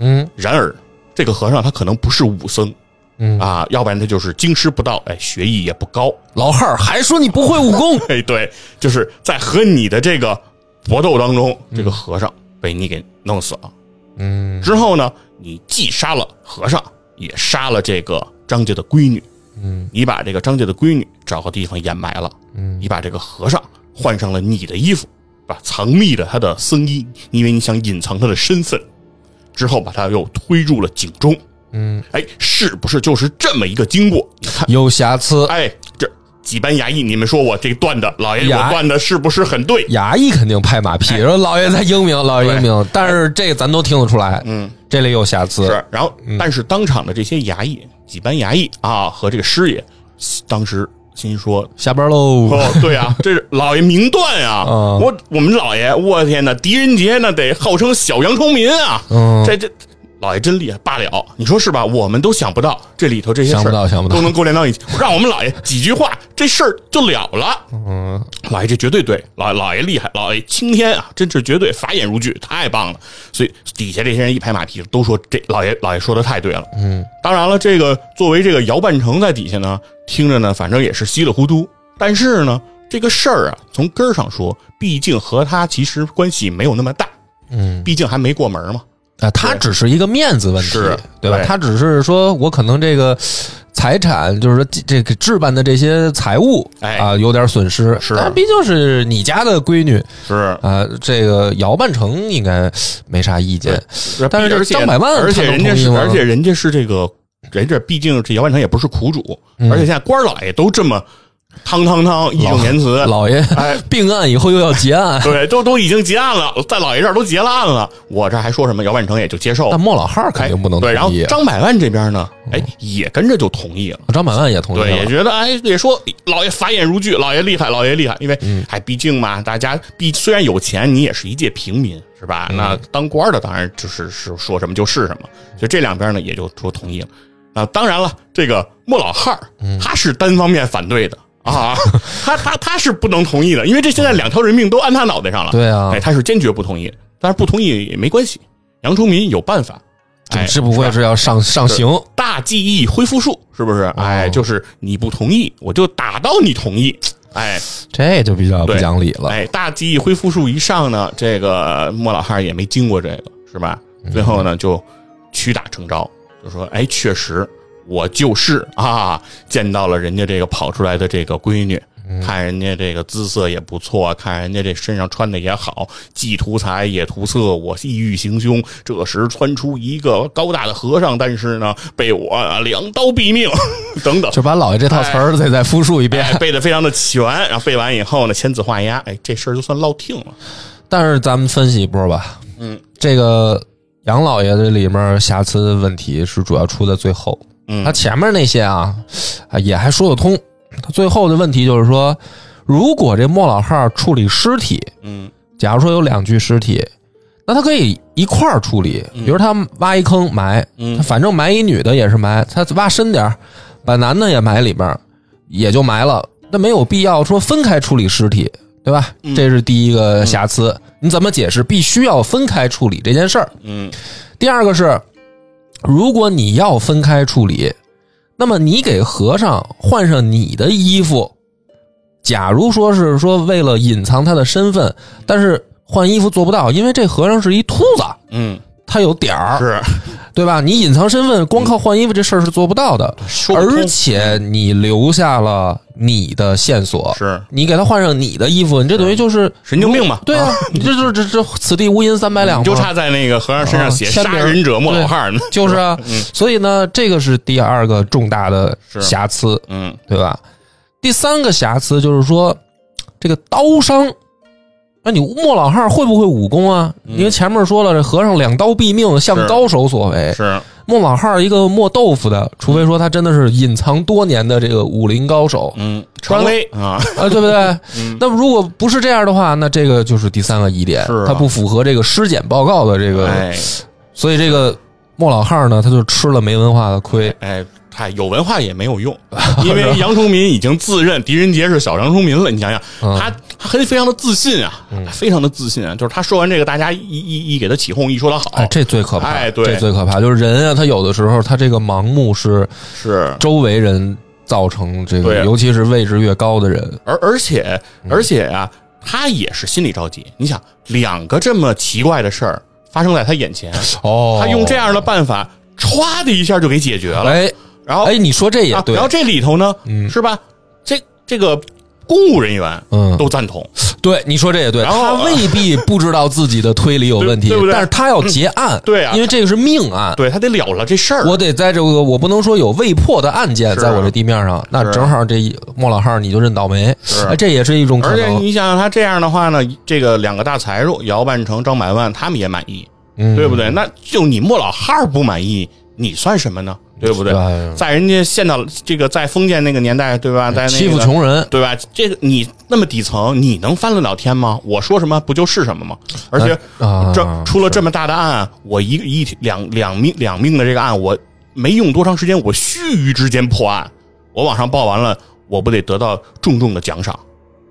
嗯然而，这个和尚他可能不是武僧嗯，啊，要不然他就是经师不到，哎，学艺也不高。老汉儿还说你不会武功。哎，对，就是在和你的这个搏斗当中，这个和尚被你给弄死了。嗯之后呢，你既杀了和尚，也杀了这个张家的闺女。嗯，你把这个张家的闺女找个地方掩埋了。嗯，你把这个和尚换上了你的衣服，把藏匿着他的僧衣，因为你想隐藏他的身份。之后把他又推入了井中。嗯，哎，是不是就是这么一个经过？你看，有瑕疵。哎，这几班衙役，你们说我这段的，老爷我断的是不是很对？衙役肯定拍马屁，说老爷在英明，老爷英明。但是这个咱都听得出来，嗯，这里有瑕疵。是。然后，但是当场的这些衙役，几班衙役啊，和这个师爷，当时心说下班喽。哦，对啊，这是老爷名断啊！嗯我我们老爷，我天哪，狄仁杰那得号称小洋葱民啊！嗯这这老爷真厉害，罢了，你说是吧？我们都想不到这里头这些事儿想不到想不到都能勾连到一起，让我们老爷几句话，这事儿就了了。嗯，老爷这绝对对，老老爷厉害，老爷青天啊，真是绝对法眼如炬，太棒了。所以底下这些人一拍马屁，都说这老爷老爷说的太对了。嗯，当然了，这个作为这个姚半城在底下呢，听着呢，反正也是稀里糊涂。但是呢，这个事儿啊，从根儿上说，毕竟和他其实关系没有那么大。嗯，毕竟还没过门嘛。啊，他只是一个面子问题，对吧？对他只是说我可能这个财产，就是说这这个置办的这些财物，哎啊，有点损失。是但毕竟是你家的闺女是，啊，这个姚半成应该没啥意见。但是张百万而且人家是，而且人家是这个，人家毕竟这姚半成也不是苦主，嗯而且现在官老爷都这么汤汤汤义正言辞，老爷哎，并案以后又要结案，对，都都已经结案了，在老爷这儿都结了案了，我这还说什么？姚万成也就接受了但。莫老汉儿肯定不能同对，然后张百万这边呢，哎，也跟着就同意了。张百万也同意对，也。觉得哎，也说老爷法眼如炬，老爷厉害，老爷厉害。因为嗯哎，毕竟嘛，大家毕虽然有钱，你也是一介平民，是吧？嗯那当官的当然就是是说什么就是什么，所以这两边呢也就说同意了。啊，当然了，这个莫老汉他是单方面反对的啊，他他他是不能同意的，因为这现在两条人命都安他脑袋上了。对啊哎，他是坚决不同意，但是不同意也没关系，杨崇民有办法。哎，只不过是要上上刑，大记忆恢复术，是不是？哎，就是你不同意，我就打到你同意。哎这就比较不讲理了。哎，大记忆恢复术一上呢，这个莫老汉也没经过这个，是吧？最后呢，就屈打成招，就说：“哎，确实我就是啊，见到了人家这个跑出来的这个闺女，看人家这个姿色也不错，看人家这身上穿的也好，既图财也图色，我意欲行凶。这时窜出一个高大的和尚，但是呢，被我两刀毙命，等等。就把老爷这套词儿再再复述一遍。哎，背的非常的全，然后背完以后呢，签字画押，哎，这事儿就算落听了。但是咱们分析一波吧，嗯，这个杨老爷这里面瑕疵问题是主要出在最后，嗯他前面那些啊，啊也还说得通。他最后的问题就是说，如果这莫老汉处理尸体，嗯假如说有两具尸体，那他可以一块儿处理，比如他挖一坑埋，嗯他反正埋一女的也是埋，他挖深点儿把男的也埋里边儿，也就埋了。那没有必要说分开处理尸体，对吧？嗯这是第一个瑕疵。你怎么解释必须要分开处理这件事儿？嗯第二个是，如果你要分开处理，那么你给和尚换上你的衣服，假如说是说为了隐藏他的身份，但是换衣服做不到，因为这和尚是一秃子，嗯，他有点儿，是。对吧？你隐藏身份，光靠换衣服这事儿是做不到的，说不而且你留下了你的线索，是。你给他换上你的衣服，你这等于就是神经病嘛？对啊，你这就是这这此地无银三百两嘛，就差在那个和尚身上写“啊签名杀人者莫老汉”呢。就是啊，所以呢，这个是第二个重大的瑕疵，嗯。对吧？第三个瑕疵就是说，这个刀伤，那你莫老汉会不会武功啊？因为前面说了，这和尚两刀毙命，像高手所为。是。莫老汉一个磨豆腐的，除非说他真的是隐藏多年的这个武林高手嗯，常威。啊，啊，对不对？那么如果不是这样的话，那这个就是第三个疑点他不符合这个尸检报告的这个，哎。所以这个莫老汉呢，他就吃了没文化的亏。哎，他有文化也没有用，因为杨崇民已经自认狄仁杰是小杨崇民了。你想想，嗯他他很非常的自信啊，非常的自信啊，就是他说完这个，大家一一一给他起哄，一说他好，哎，这最可怕，哎对这最可怕，就是人啊，他有的时候他这个盲目是是周围人造成这个，尤其是位置越高的人，而而且嗯而且啊，他也是心里着急。你想，两个这么奇怪的事儿发生在他眼前，哦他用这样的办法，歘的一下就给解决了。哎然后哎，你说这也啊，对然，后这里头呢，是吧？这这个公务人员嗯都赞同，对，你说这也对，然后他未必不知道自己的推理有问题，对对不对但是他要结案，对啊因为这个是命案，对他得了了这事儿。我得在这个我不能说有未破的案件在我这地面上，那正好这莫老汉你就认倒霉，这也是一种可而且，你想想他这样的话呢，这个两个大财主姚半成、张百万他们也满意，嗯对不对？那就你莫老汉儿不满意，你算什么呢？对不对？在人家现到这个在封建那个年代，对吧？在那个欺负穷人，对吧？这个你那么底层，你能翻得了天吗？我说什么不就是什么吗？而且啊这出了这么大的案，我一个一两两命两命的这个案，我没用多长时间，我须臾之间破案，我往上报完了，我不得得到重重的奖赏，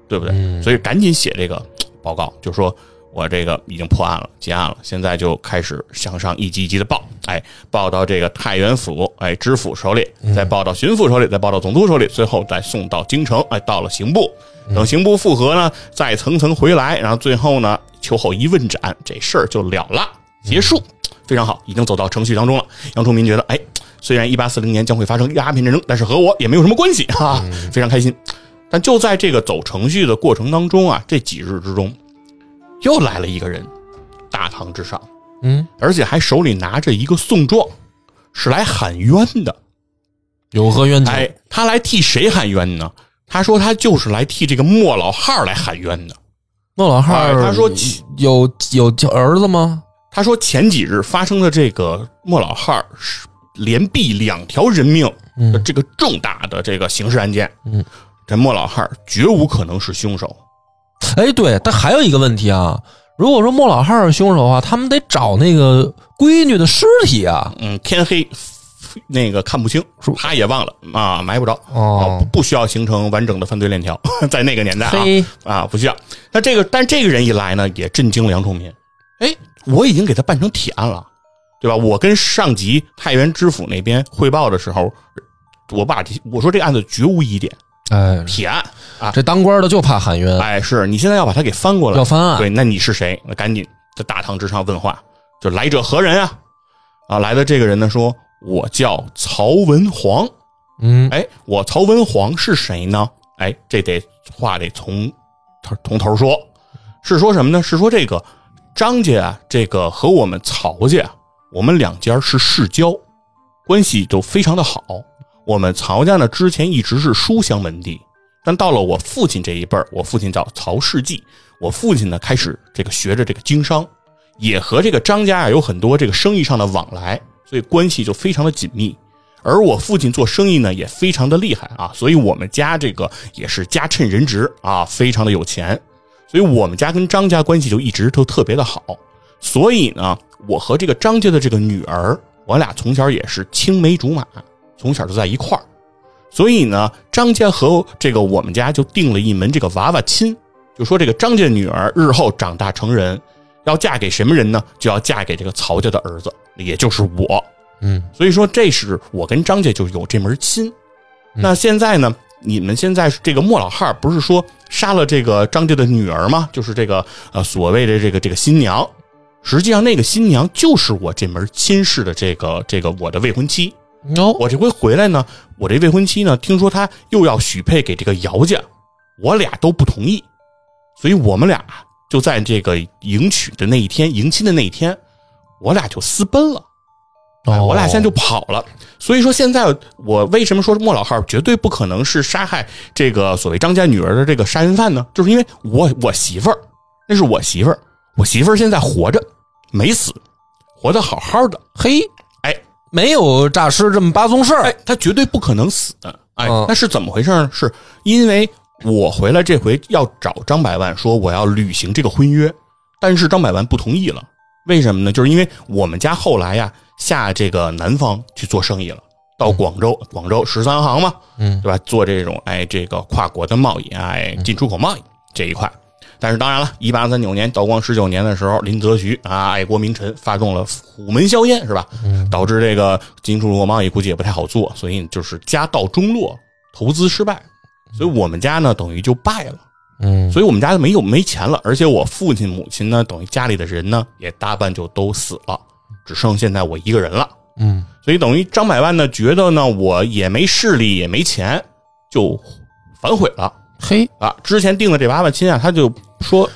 对不对？嗯所以赶紧写这个报告，就说我这个已经破案了，结案了，现在就开始向上一级一级的报，哎，报到这个太原府，哎，知府手里，嗯再报到巡抚手里，再报到总督手里，最后再送到京城，哎，到了刑部，嗯等刑部复核呢，再层层回来，然后最后呢，秋后一问斩，这事儿就了了，结束，非常好，已经走到程序当中了。杨崇民觉得，哎，虽然一八四零年将会发生鸦片战争，但是和我也没有什么关系哈、非常开心。但就在这个走程序的过程当中啊，这几日之中，又来了一个人，大堂之上，嗯，而且还手里拿着一个送状，是来喊冤的。有何冤情？哎，他来替谁喊冤呢？他说他就是来替这个莫老汉儿来喊冤的。莫老汉儿，哎他说有有叫儿子吗？他说前几日发生的这个莫老汉儿是连毙两条人命的这个重大的这个刑事案件，嗯，这莫老汉儿绝无可能是凶手。哎，对，但还有一个问题啊，如果说莫老汉儿是凶手的话，他们得找那个闺女的尸体啊。嗯，天黑，那个看不清，他也忘了啊，埋不着哦不不需要形成完整的犯罪链条，在那个年代啊啊，不需要。那这个，但这个人一来呢，也震惊了杨崇民。哎，我已经给他办成铁案了，对吧？我跟上级太原知府那边汇报的时候，我把这我说这个案子绝无疑点，哎，铁案啊。这当官的就怕喊冤，哎，是你现在要把他给翻过来，要翻案。对，那你是谁？那赶紧在大堂之上问话，就来者何人啊？啊，来的这个人呢说，我叫曹文煌。嗯，哎，我曹文煌是谁呢？哎，这得话得从头从头说，是说什么呢？是说这个张家啊，这个和我们曹家啊，我们两家是世交，关系都非常的好。我们曹家呢，之前一直是书香门第，但到了我父亲这一辈儿，我父亲叫曹世纪，我父亲呢开始这个学着这个经商，也和这个张家啊有很多这个生意上的往来，所以关系就非常的紧密。而我父亲做生意呢也非常的厉害啊，所以我们家这个也是家趁人直啊，非常的有钱，所以我们家跟张家关系就一直都特别的好。所以呢，我和这个张家的这个女儿，我俩从小也是青梅竹马，从小就在一块儿。所以呢，张家和这个我们家就定了一门这个娃娃亲，就说这个张家女儿日后长大成人，要嫁给什么人呢？就要嫁给这个曹家的儿子，也就是我。嗯，所以说这是我跟张家就有这门亲。那现在呢，你们现在这个莫老汉不是说杀了这个张家的女儿吗？就是这个呃所谓的这个这个新娘，实际上那个新娘就是我这门亲事的这个这个我的未婚妻。哦，我这回回来呢，我这未婚妻呢，听说她又要许配给这个姚家，我俩都不同意，所以我们俩就在这个迎娶的那一天，迎亲的那一天，我俩就私奔了。我俩现在就跑了。所以说，现在我为什么说莫老汉绝对不可能是杀害这个所谓张家女儿的这个杀人犯呢？就是因为我我媳妇儿，那是我媳妇儿，我媳妇儿现在活着，没死，活得好好的。嘿，哎没有诈尸这么八宗事儿哎，他绝对不可能死。哎嗯，那是怎么回事呢？是因为我回来这回要找张百万说我要履行这个婚约，但是张百万不同意了。为什么呢？就是因为我们家后来呀下这个南方去做生意了，到广州，广州十三行嘛，嗯，对吧？做这种哎这个跨国的贸易，哎进出口贸易这一块。但是当然了，一八三九年道光十九年的时候，林则徐啊爱国名臣发动了虎门销烟，是吧？导致这个进出口贸易估计也不太好做，所以就是家道中落，投资失败，所以我们家呢等于就败了。嗯，所以我们家没有没钱了，而且我父亲母亲呢，等于家里的人呢也大半就都死了，只剩现在我一个人了。嗯，所以等于张百万呢觉得呢我也没势力也没钱，就反悔了嘿，啊。之前定的这八万亲啊，他就说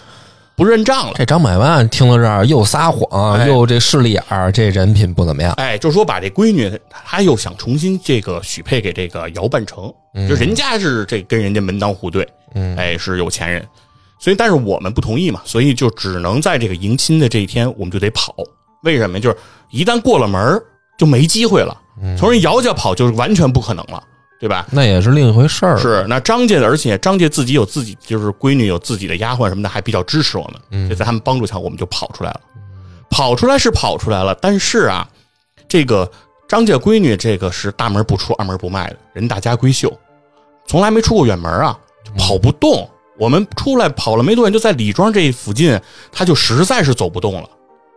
不认账了。这张百万听到这儿又撒谎，哎又这势利眼儿，这人品不怎么样。哎，就说把这闺女，他又想重新这个许配给这个姚半成，就人家是这跟人家门当户对，嗯哎，是有钱人，所以但是我们不同意嘛，所以就只能在这个迎亲的这一天，我们就得跑。为什么？就是一旦过了门儿就没机会了，从人姚家跑就是完全不可能了，对吧？那也是另一回事儿。是，那张家的，而且张家自己有自己，就是闺女有自己的丫鬟什么的，还比较支持我们，所以在他们帮助下，我们就跑出来了。跑出来是跑出来了，但是啊，这个张家闺女这个是大门不出二门不迈的，人大家闺秀，从来没出过远门啊，就跑不动。我们出来跑了没多远，就在李庄这附近，她就实在是走不动了，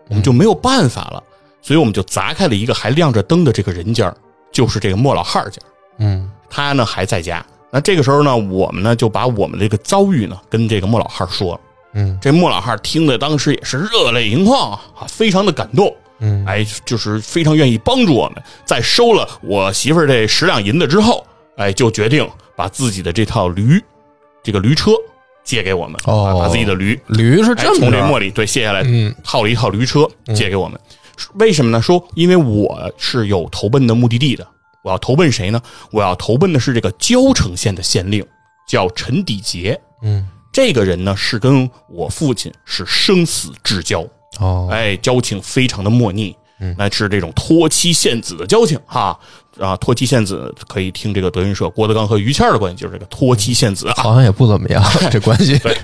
我们就没有办法了，所以我们就砸开了一个还亮着灯的这个人家，就是这个莫老汉儿家。嗯他呢还在家。那这个时候呢，我们呢就把我们这个遭遇呢跟这个莫老汉说了。嗯这莫老汉听的当时也是热泪盈眶啊，啊非常的感动，嗯，哎，就是非常愿意帮助我们。在收了我媳妇儿这十两银子之后，哎，就决定把自己的这套驴，这个驴车借给我们，哦啊把自己的驴驴是哎从这这么着磨里对卸下来，嗯套了一套驴车借给我们。为什么呢？说因为我是有投奔的目的地的，我要投奔谁呢？我要投奔的是这个交城县的县令，叫陈底杰。嗯这个人呢是跟我父亲是生死至交，哦哎，交情非常的莫逆。嗯那是这种托妻献子的交情哈啊！托妻献子可以听这个德云社郭德纲和于谦儿的关系，就是这个托妻献子啊。好像也不怎么样，这关系。对，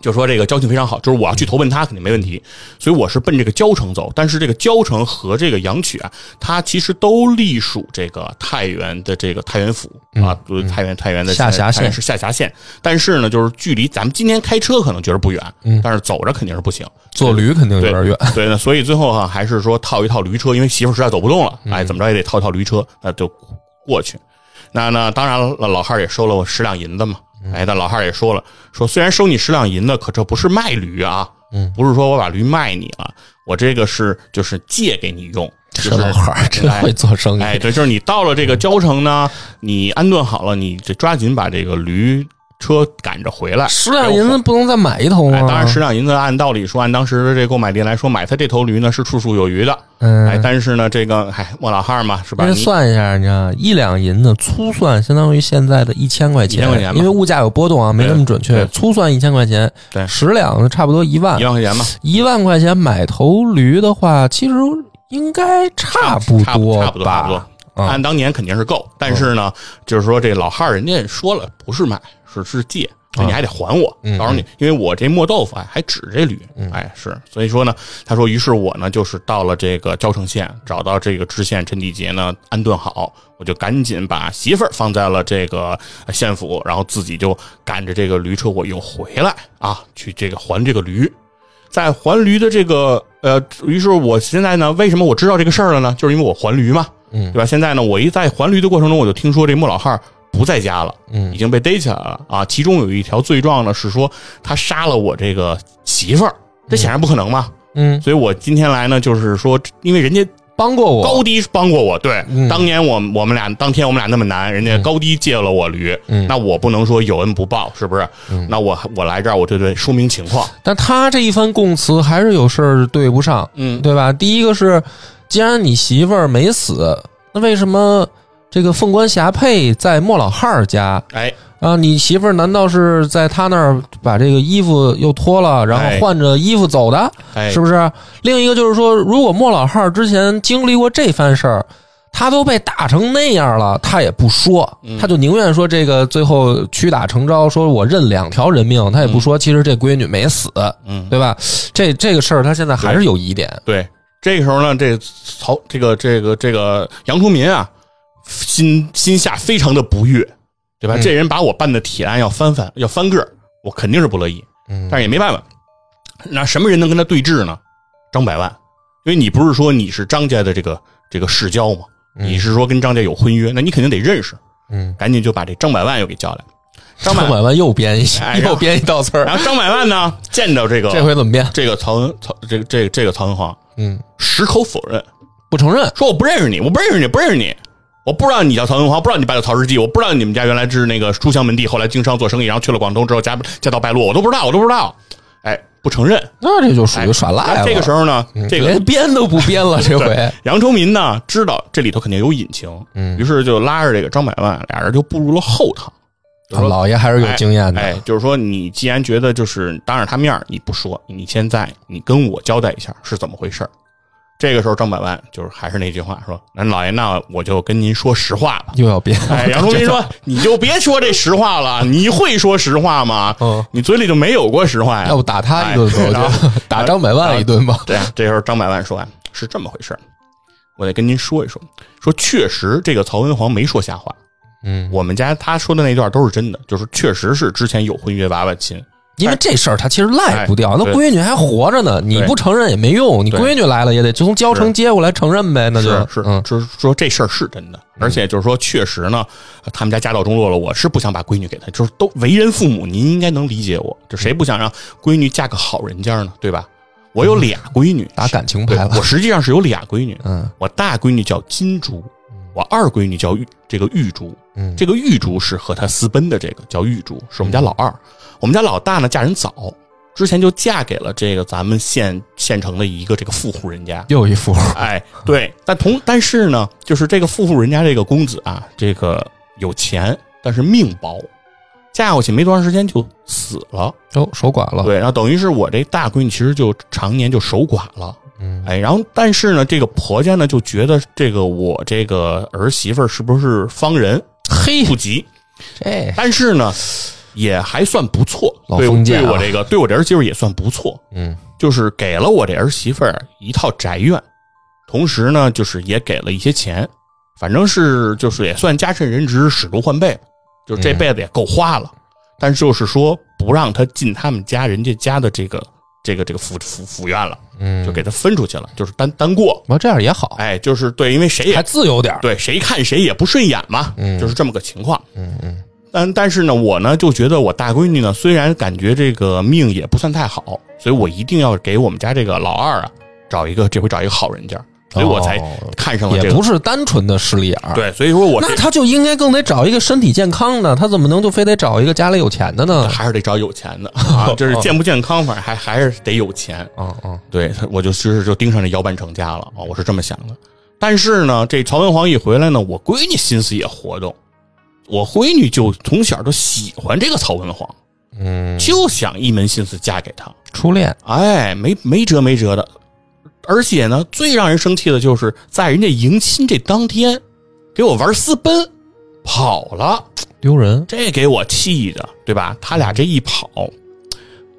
就说这个交情非常好，就是我要去投奔他肯定没问题，所以我是奔这个交城走。但是这个交城和这个阳曲啊，它其实都隶属这个太原的这个太原府啊，就是太原太原的嗯下辖县是下辖县。但是呢，就是距离咱们今天开车可能觉得不远，但是走着肯定是不行。坐驴肯定有点远。对，那所以最后哈、还是说套一套驴车，因为媳妇实在走不动了，哎，怎么着也得套一套驴车，那就过去。那那当然了，老汉儿也收了我十两银子嘛。哎，但老汉儿也说了，说虽然收你十两银子，可这不是卖驴啊，嗯，不是说我把驴卖你了，我这个是就是借给你用，就是这老汉儿真会做生意。哎，对，就是你到了这个交城呢，你安顿好了，你这抓紧把这个驴车赶着回来。十两银子不能再买一头哎，吗？当然，十两银子按道理说，按当时的这购买力来说，买他这头驴呢是绰绰有余的。嗯，哎，但是呢，这个哎，莫老汉儿嘛，是吧？你算一下，你知道，一两银子粗算相当于现在的一千块钱，1000块钱因为物价有波动啊，没那么准确。粗算一千块钱，对十两差不多一万一，万块钱嘛，一万块钱买头驴的话，其实应该差不多差不多，差不多按当年肯定是够，但是呢，就是说这老汉儿人家也说了，不是买，是是借，那你还得还我。嗯到时候你，因为我这磨豆腐哎还指这驴，哎是，所以说呢，他说，于是我呢就是到了这个交城县，找到这个知县陈地杰呢安顿好，我就赶紧把媳妇儿放在了这个呃县府，然后自己就赶着这个驴车我又回来啊，去这个还这个驴。在还驴的这个呃，于是我现在呢，为什么我知道这个事儿了呢？就是因为我还驴嘛，嗯对吧？现在呢，我一在还驴的过程中，我就听说这莫老汉儿不在家了，嗯。已经被逮起来了。啊。其中有一条罪状呢，是说他杀了我这个媳妇儿，这显然不可能嘛。嗯，所以我今天来呢，就是说，因为人家帮过我，高低帮过我，对，嗯。当年我我们俩当天我们俩那么难，人家高低借了我驴，嗯。那我不能说有恩不报，是不是？那我我来这儿，我就得说明情况，但他这一番供词还是有事儿对不上，嗯，对吧？第一个是，既然你媳妇儿没死，那为什么这个凤冠霞帔在莫老汉儿家哎，啊？你媳妇儿难道是在他那儿把这个衣服又脱了，然后哎换着衣服走的？哎，是不是？另一个就是说，如果莫老汉儿之前经历过这番事儿，他都被打成那样了，他也不说，嗯他就宁愿说这个最后屈打成招，说我认两条人命，他也不说其实这闺女没死，嗯，对吧？这这个事儿他现在还是有疑点。对，这个时候呢，这曹这个这个这个杨崇民啊，心心下非常的不悦，对吧？嗯这人把我办的铁案要翻翻，要翻个儿，我肯定是不乐意，嗯但是也没办法。那什么人能跟他对峙呢？张百万，因为你不是说你是张家的这个这个世交吗？你是说跟张家有婚约，那你肯定得认识，嗯，赶紧就把这张百万又给叫来。张百万又编一哎又编一道词儿，然后张百万呢，见到这个这回怎么编？这个曹文曹这个这个这个曹文皇，嗯，矢口否认，不承认。说我不认识你，我不认识你，不认识你，我不知道你叫曹文华，不知道你拜了曹世基，我不知道你们家原来是那个书香门第，后来经商做生意，然后去了广东之后家家道败落，我都不知道，我都不知道，哎，不承认。那这就属于耍赖了。哎这个时候呢，这个 连编都不编了，这回 杨崇民呢知道这里头肯定有隐情，嗯于是就拉着这个张百万，俩人就步入了后堂。老爷还是有经验的。哎，就是说你既然觉得就是当着他面儿你不说，你现在你跟我交代一下是怎么回事儿这个时候，张百万就是还是那句话说：“那老爷，那我就跟您说实话了。又要编。”哎，杨忠民说：“你就别说这实话了，你会说实话吗？嗯你嘴里就没有过实话呀？要不打他一顿吧，打张百万一顿吧。对呀，这时候张百万说：“啊，是这么回事我得跟您说一说。说确实，这个曹文皇没说瞎话。嗯，我们家他说的那段都是真的，就是确实是之前有婚约娃娃亲。因为这事儿他其实赖不掉，那闺女还活着呢，你不承认也没用，你闺女来了也得就从交城接过来承认呗，那就是是，嗯就是说这事儿是真的，而且就是说确实呢，他们家家道中落了，我是不想把闺女给他，就是都为人父母，您应该能理解我，就谁不想让闺女嫁个好人家呢？对吧？我有俩闺女，打感情牌了。我实际上是有俩闺女，嗯我大闺女叫金珠，我二闺女叫玉，这个玉珠。嗯，这个玉珠是和他私奔的，这个叫玉珠，是我们家老二。我们家老大呢，嫁人早，之前就嫁给了这个咱们县县城的一个这个富户人家。又一富户，哎，对，但同但是呢，就是这个富户人家这个公子啊，这个有钱，但是命薄，嫁过去没多长时间就死了。哟，守寡了。对，然后等于是我这大闺女其实就常年就守寡了。嗯，哎，然后但是呢，这个婆家呢就觉得这个我这个儿媳妇儿是不是方人嘿，不急，这但是呢也还算不错，对老封建啊对我这个对我这儿媳妇儿也算不错。嗯就是给了我这儿媳妇儿一套宅院，同时呢，就是也给了一些钱，反正是就是也算家趁人直，使奴换辈，就是这辈子也够花了。但是就是说不让他进他们家人家家的这个这个这个府府府院了，嗯，就给他分出去了，就是单单过。我这样也好，哎，就是对，因为谁也还也自由点儿。对谁看谁也不顺眼嘛，嗯就是这么个情况。嗯嗯但但是呢，我呢就觉得我大闺女呢，虽然感觉这个命也不算太好，所以我一定要给我们家这个老二啊找一个这回找一个好人家。所以我才哦看上了这个。也不是单纯的势利眼儿。，对，所以说我那他就应该更得找一个身体健康的，他怎么能就非得找一个家里有钱的呢？还是得找有钱的啊，这是健不健康，反正还还是得有钱。哦哦，对，他我就其实就盯上这姚半成家了啊，我是这么想的。但是呢，这曹文皇一回来呢，我闺女心思也活动，我闺女就从小就喜欢这个曹文皇，嗯，就想一门心思嫁给他。初恋，哎，没没辙没辙的。而且呢，最让人生气的就是在人家迎亲这当天，给我玩私奔，跑了，丢人。这给我气的，对吧？他俩这一跑，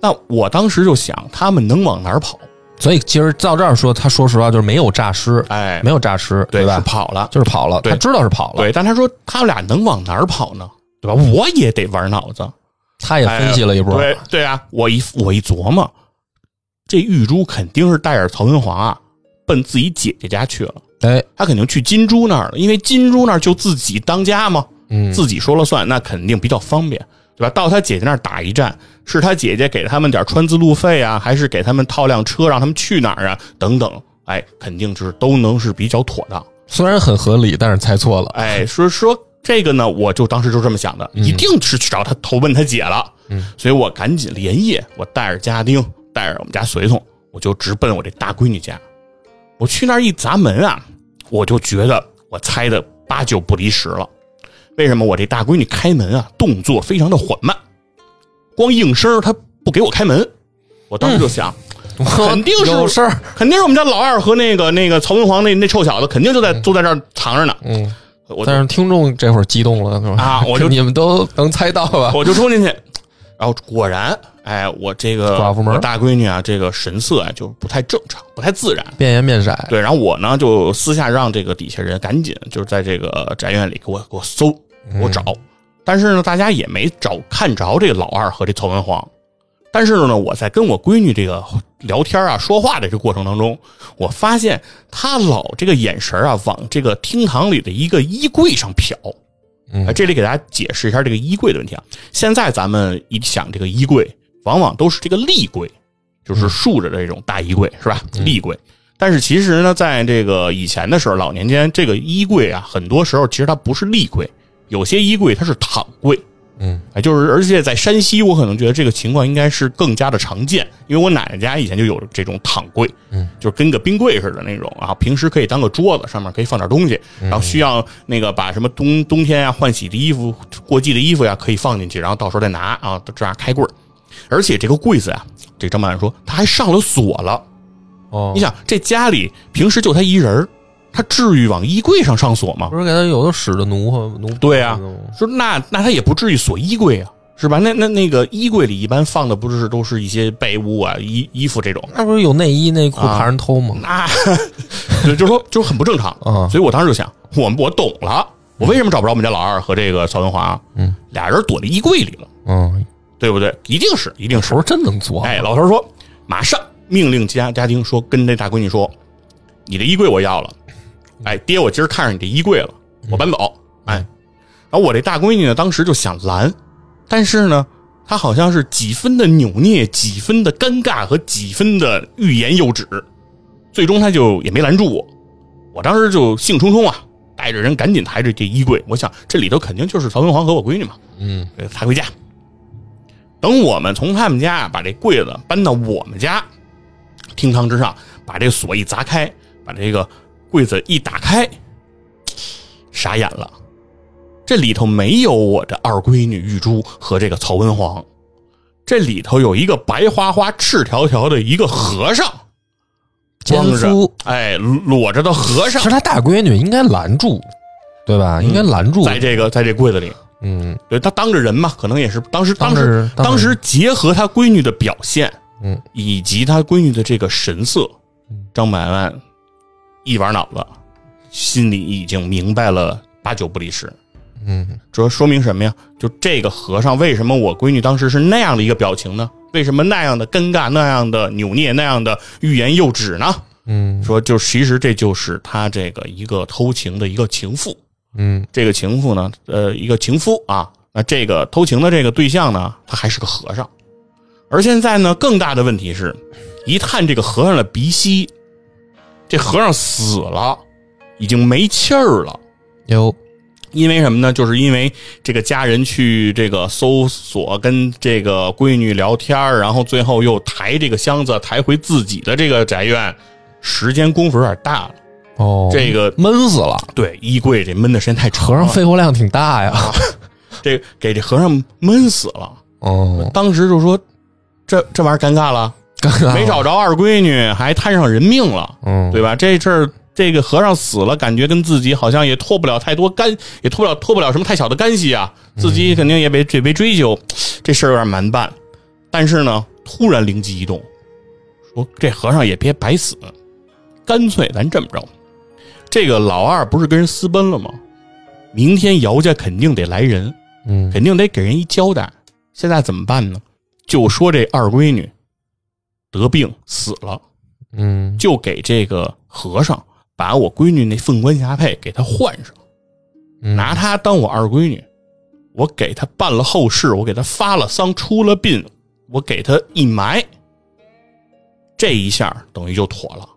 那我当时就想，他们能往哪儿跑？所以今儿到这儿说，他说实话就是没有诈尸，哎，没有诈尸，对，吧是？跑了。就是跑了，他知道是跑了，对，但他说他们俩能往哪儿跑呢？对吧？我也得玩脑子。他也分析了一波，对对啊，我一我一琢磨，这玉珠肯定是带着曹文华啊，奔自己姐姐家去了。哎，他肯定去金珠那儿了，因为金珠那儿就自己当家嘛，嗯，自己说了算，那肯定比较方便，对吧？到他姐姐那儿打一站，是他姐姐给他们点川资路费啊，还是给他们套辆车让他们去哪儿啊？等等，哎，肯定是都能是比较妥当。虽然很合理，但是猜错了，哎，说说这个呢，我就当时就这么想的，一定是去找他投奔他姐了。嗯，所以我赶紧连夜，我带着家丁，带着我们家随从，我就直奔我这大闺女家。我去那儿一砸门啊，我就觉得我猜的八九不离十了。为什么我这大闺女开门啊，动作非常的缓慢，光应声儿她不给我开门。我当时就想，肯定是有事儿，肯定是我们家老二和那个那个曹文皇那那臭小子，肯定就在坐在这儿藏着呢。嗯，我就但是听众这会儿激动了，是吧？啊我就 你们都能猜到吧？我就冲进去，然后果然，哎，我这个寡妇门大闺女啊，这个神色啊就不太正常，不太自然。变颜变色，对，然后我呢就私下让这个底下人赶紧就是在这个宅院里给我给我搜，给我找。但是呢，大家也没找看着这个老二和这曹文皇。但是呢，我在跟我闺女这个聊天啊、说话的这个过程当中，我发现她老这个眼神啊往这个厅堂里的一个衣柜上瞟。嗯哎，这里给大家解释一下这个衣柜的问题啊。现在咱们一想这个衣柜，往往都是这个立柜，就是竖着的这种大衣柜，是吧？立柜。但是其实呢，在这个以前的时候，老年间这个衣柜啊，很多时候其实它不是立柜，有些衣柜它是躺柜。嗯，哎，就是而且在山西，我可能觉得这个情况应该是更加的常见，因为我奶奶家以前就有这种躺柜，嗯，就是跟个冰柜似的那种啊，平时可以当个桌子，上面可以放点东西，然后需要那个把什么冬冬天啊换洗的衣服、过季的衣服呀可以放进去，然后到时候再拿啊，这样开柜儿。而且这个柜子啊，这张曼说他还上了锁了。哦。你，想，这家里平时就他一人儿他至于往衣柜上上锁吗？不是给他有的使的奴和奴，对啊，说那那他也不至于锁衣柜啊，是吧？那那那个衣柜里一般放的不是都是一些被褥啊、衣衣服这种，那不是有内衣内裤啊怕人偷吗？那 就就说就很不正常啊所以我当时就想，我我懂了，我为什么找不着我们家老二和这个曹文华？嗯，俩人躲在衣柜里了，嗯，对不对？一定是，一定是头。儿真能做，哎，老头说，马上命令家家丁说，跟那大闺女说，你的衣柜我要了。哎，爹，我今儿看上你这衣柜了，我搬走。哎，然后我这大闺女呢，当时就想拦，但是呢，她好像是几分的扭捏，几分的尴尬和几分的欲言又止，最终她就也没拦住我。我当时就兴冲冲啊，带着人赶紧抬着这衣柜，我想这里头肯定就是曹文皇和我闺女嘛。嗯，抬回家。等我们从他们家啊把这柜子搬到我们家厅堂之上，把这锁一砸开，把这个柜子一打开，傻眼了，这里头没有我的二闺女玉珠和这个曹文皇，这里头有一个白花花、赤条条的一个和尚，奸光着夫。哎裸着的和尚。其实，他大闺女应该拦住，对吧？应该拦住，在这个在这柜子里，嗯，对他当着人嘛，可能也是当时当时当时结合他闺女的表现，嗯，以及他闺女的这个神色，张百万一玩脑子，心里已经明白了八九不离十。嗯，这说明什么呀？就这个和尚为什么我闺女当时是那样的一个表情呢？为什么那样的尴尬、那样的扭捏、那样的欲言又止呢？嗯说就其实这就是他这个一个偷情的一个情妇。嗯这个情妇呢，呃，一个情夫啊，那这个偷情的这个对象呢，他还是个和尚。而现在呢，更大的问题是，一探这个和尚的鼻息，这和尚死了，已经没气儿了。有因为什么呢？就是因为这个家人去这个搜索，跟这个闺女聊天儿然后最后又抬这个箱子抬回自己的这个宅院，时间功夫有点大了。哦，这个闷死了，对衣柜这闷的时间太长了，和尚肺活量挺大呀。这给这和尚闷死了。哦，当时就说，这这玩意儿尴尬了 没找着二闺女，还摊上人命了，嗯，对吧？这事儿，这个和尚死了，感觉跟自己好像也脱不了太多干，也脱不了脱不了什么太小的干系啊。自己肯定也被也被追究，这事儿有点难办。但是呢，突然灵机一动，说这和尚也别白死，干脆咱这么着，这个老二不是跟人私奔了吗？明天姚家肯定得来人，嗯肯定得给人一交代。现在怎么办呢？就说这二闺女得病死了，嗯就给这个和尚把我闺女那凤冠霞帔给她换上，嗯拿她当我二闺女，我给她办了后事，我给她发了丧，出了殡，我给她一埋，这一下等于就妥了，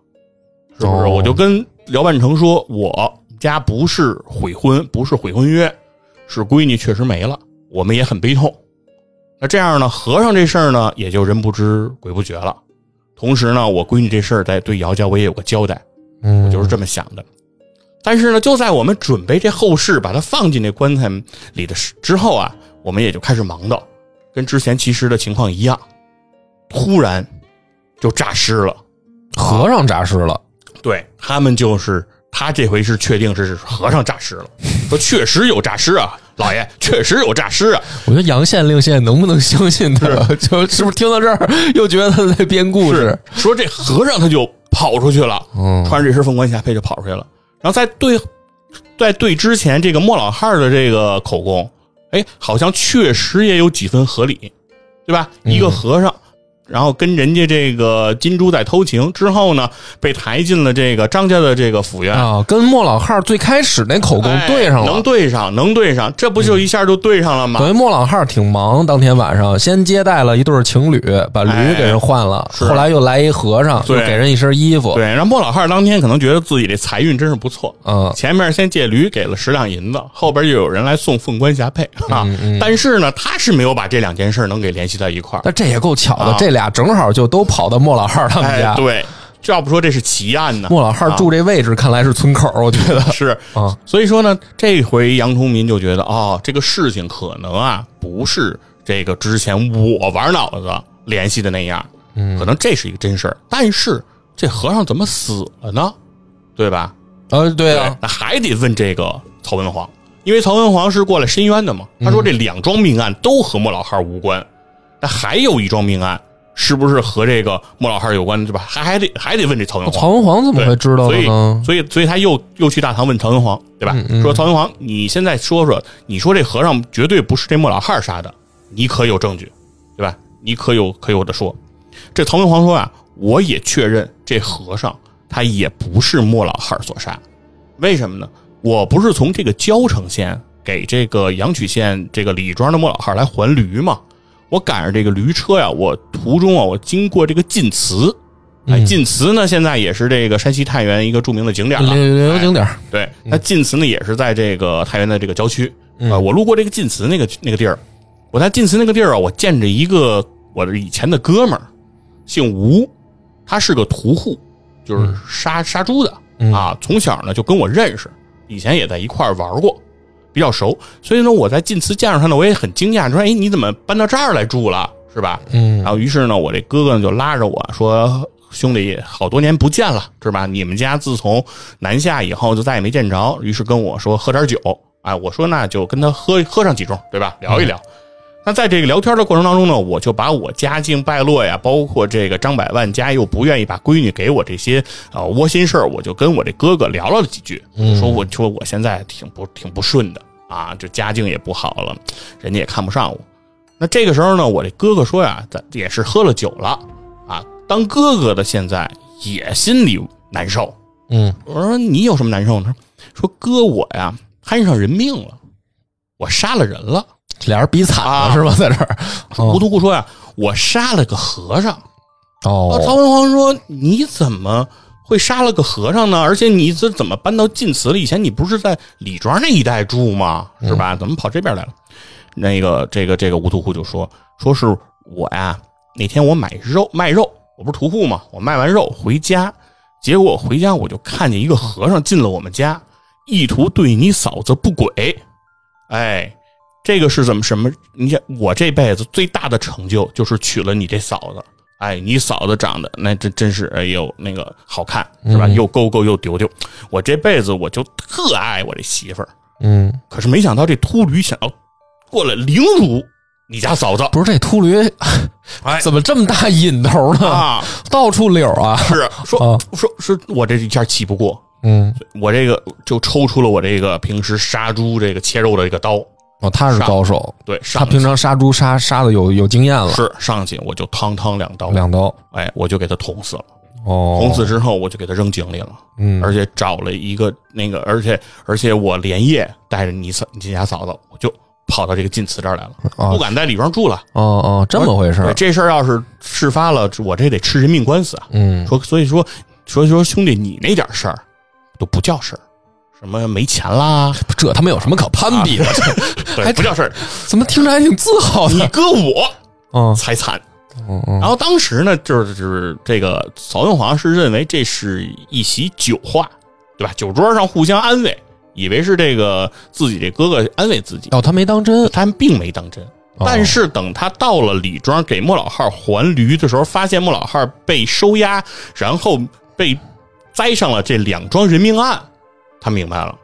是不是？哦我就跟辽万成说，我家不是悔婚，不是悔婚约，是闺女确实没了，我们也很悲痛。那这样呢，和尚这事儿呢，也就人不知鬼不觉了。同时呢，我闺女这事儿在对姚家我也有个交代，嗯，我就是这么想的。但是呢，就在我们准备这后事，把它放进那棺材里的时之后啊，我们也就开始忙叨，跟之前其实的情况一样，突然就诈尸了。和尚诈尸了。对他们就是他这回是确定是和尚诈尸了，说确实有诈尸啊，老爷确实有诈尸啊。我觉得杨县令现在能不能相信他？就是不是听到这儿又觉得他在编故事？说这和尚他就跑出去了，嗯穿着这身凤冠霞帔就跑出去了。然后在对在对之前这个莫老汉的这个口供，哎，好像确实也有几分合理，对吧？一个和尚。然后跟人家这个金珠在偷情之后呢，被抬进了这个张家的这个府院，啊，跟莫老汉最开始那口供哎对上了，能对上，能对上，这不就一下就对上了吗？等于莫老汉挺忙，当天晚上先接待了一对情侣，把驴给人换了，是后来又来一和尚，又对给人一身衣服。对，然后莫老汉当天可能觉得自己这财运真是不错，嗯前面先借驴给了十两银子，后边又有人来送凤冠霞帔啊。嗯但是呢，他是没有把这两件事能给联系到一块儿。但这也够巧的，啊这俩正好就都跑到莫老汉他们家。哎，对，这要不说这是奇案呢。莫老汉住这位置，看来是村口，我觉得啊 是啊，所以说呢，这回杨崇民就觉得哦，这个事情可能啊不是这个之前我玩脑子联系的那样，嗯可能这是一个真事儿。但是这和尚怎么死了呢？对吧？呃，对啊，那还得问这个曹文皇，因为曹文皇是过来申冤的嘛。他说这两桩命案都和莫老汉无关，那还有一桩命案是不是和这个莫老汉有关，对吧？还还得还得问这曹文皇。曹文皇怎么会知道所以？所以所以他又又去大堂问曹文皇，对吧？嗯嗯说曹文皇，你现在说说，你说这和尚绝对不是这莫老汉杀的，你可有证据，对吧？你可有可有的说。这曹文皇说啊，我也确认这和尚他也不是莫老汉所杀，为什么呢？我不是从这个交城县给这个阳曲县这个李庄的莫老汉来还驴吗？我赶上这个驴车呀，我途中啊，我经过这个晋祠，哎，嗯。晋祠呢现在也是这个山西太原一个著名的景点了，旅旅游。哎景点儿，对，那晋祠呢也是在这个太原的这个郊区嗯。啊、我路过这个晋祠那个那个地儿，我在晋祠那个地儿啊，我见着一个我的以前的哥们儿，姓吴，他是个屠户，就是杀、杀猪的嗯。啊，从小呢就跟我认识，以前也在一块儿玩过，比较熟，所以呢我在晋祠见着他呢，我也很惊讶，说哎你怎么搬到这儿来住了，是吧？嗯然后于是呢，我这哥哥呢就拉着我说：“兄弟，好多年不见了，是吧？你们家自从南下以后就再也没见着。”于是跟我说喝点酒。哎，我说那就跟他喝喝上几盅，对吧？聊一聊。那在这个聊天的过程当中呢，我就把我家境败落呀，包括这个张百万家又不愿意把闺女给我这些呃窝心事儿，我就跟我这哥哥聊了几句，说我说我现在挺不挺不顺的啊，这家境也不好了，人家也看不上我。那这个时候呢，我这哥哥说呀，咱也是喝了酒了啊，当哥哥的现在也心里难受。嗯我说你有什么难受呢？说哥我呀摊上人命了，我杀了人了。俩人比惨了啊是吧？在这儿，胡屠户说呀，我杀了个和尚。哦曹文皇说你怎么会杀了个和尚呢？而且你这怎么搬到晋祠了？以前你不是在李庄那一带住吗？是吧？怎么跑这边来了？那个这个这个吴屠户就说说是我呀，那天我买肉卖肉，我不是屠户吗？我卖完肉回家，结果回家我就看见一个和尚进了我们家，意图对你嫂子不轨。哎，这个是怎么什么？你想我这辈子最大的成就就是娶了你这嫂子。哎，你嫂子长得那真真是哎呦那个好看是吧？又勾勾又丢丢，我这辈子我就特爱我这媳妇儿。嗯，可是没想到这秃驴想要过来凌辱你家嫂子不是这秃驴哎怎么这么大瘾头呢？啊！到处溜啊！是说啊说是我这一下气不过，嗯，我这个就抽出了我这个平时杀猪这个切肉的这个刀，哦，他是高手，对，他平常杀猪杀杀的有有经验了，是上去我就汤汤两刀，两刀哎，我就给他捅死了。哦，捅死之后，我就给他扔井里了。嗯，而且找了一个那个，而且而且我连夜带着你嫂你家嫂子，我就跑到这个晋祠这儿来了，哦不敢在里边住了。哦哦，这么回事儿，这事儿要是事发了，我这得吃人命官司啊！嗯，说所以说所以说兄弟，你那点事儿都不叫事儿，什么没钱啦，这他妈有什么可攀比的？对，不叫事儿。怎么听着还挺自豪你的？搁我嗯才惨。嗯嗯然后当时呢，就是就是这个曹文皇是认为这是一席酒话，对吧？酒桌上互相安慰，以为是这个自己这哥哥安慰自己，哦，他没当真，他并没当真。哦但是等他到了李庄给莫老汉还驴的时候，发现莫老汉被收押，然后被栽上了这两桩人命案，他明白了，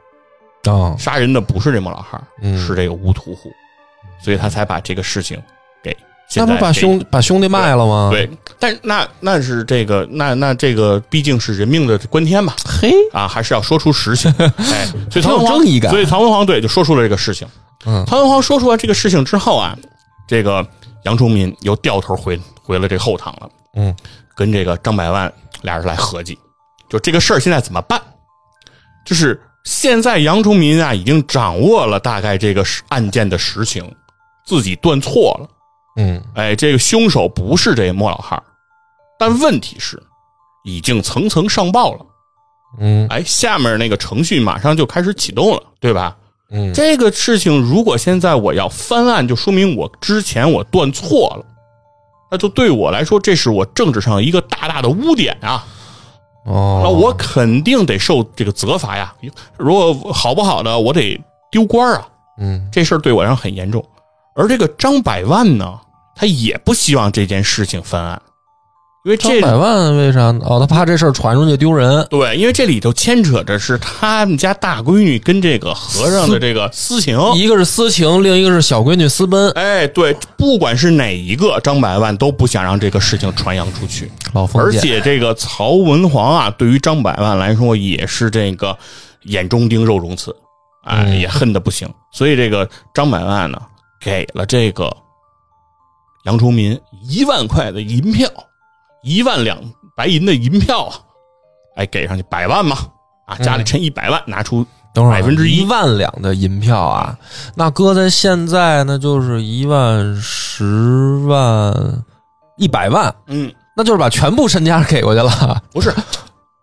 啊，杀人的不是这莫老汉，嗯是这个乌屠户，所以他才把这个事情给那不把给兄把兄弟卖了吗？，对，但那那是这个那那这个毕竟是人命的关天吧，嘿，啊，还是要说出实情。哎，所以挺有曹文皇正义感所以唐文皇对就说出了这个事情。嗯唐文皇说出了这个事情之后啊，这个杨崇民又掉头回回了这后堂了。嗯，跟这个张百万俩人来合计，就这个事儿现在怎么办？就是现在杨崇民啊已经掌握了大概这个案件的实情，自己断错了。嗯哎，这个凶手不是这莫老汉儿，但问题是，已经层层上报了。嗯哎，下面那个程序马上就开始启动了，对吧？嗯，这个事情如果现在我要翻案，就说明我之前我断错了，那就对我来说，这是我政治上一个大大的污点啊！哦，那我肯定得受这个责罚呀。如果好不好的，我得丢官啊！嗯这事儿对我来说很严重。而这个张百万呢，他也不希望这件事情翻案，因为这张百万为啥呢？哦，他怕这事儿传出去丢人。对，因为这里头牵扯着是他们家大闺女跟这个和尚的这个私情。一个是私情，另一个是小闺女私奔。哎，对，不管是哪一个，张百万都不想让这个事情传扬出去。而且这个曹文皇啊，对于张百万来说也是这个眼中钉、肉中刺，哎，嗯也恨得不行。所以这个张百万呢，给了这个杨崇民一万块的银票，一万两白银的银票啊，哎，给上去百万嘛，啊，家里趁一百万，拿出等会儿1%一。万两的银票啊，那搁在现在那就是一万、十万、一百万，嗯，那就是把全部身家给过去了。不是，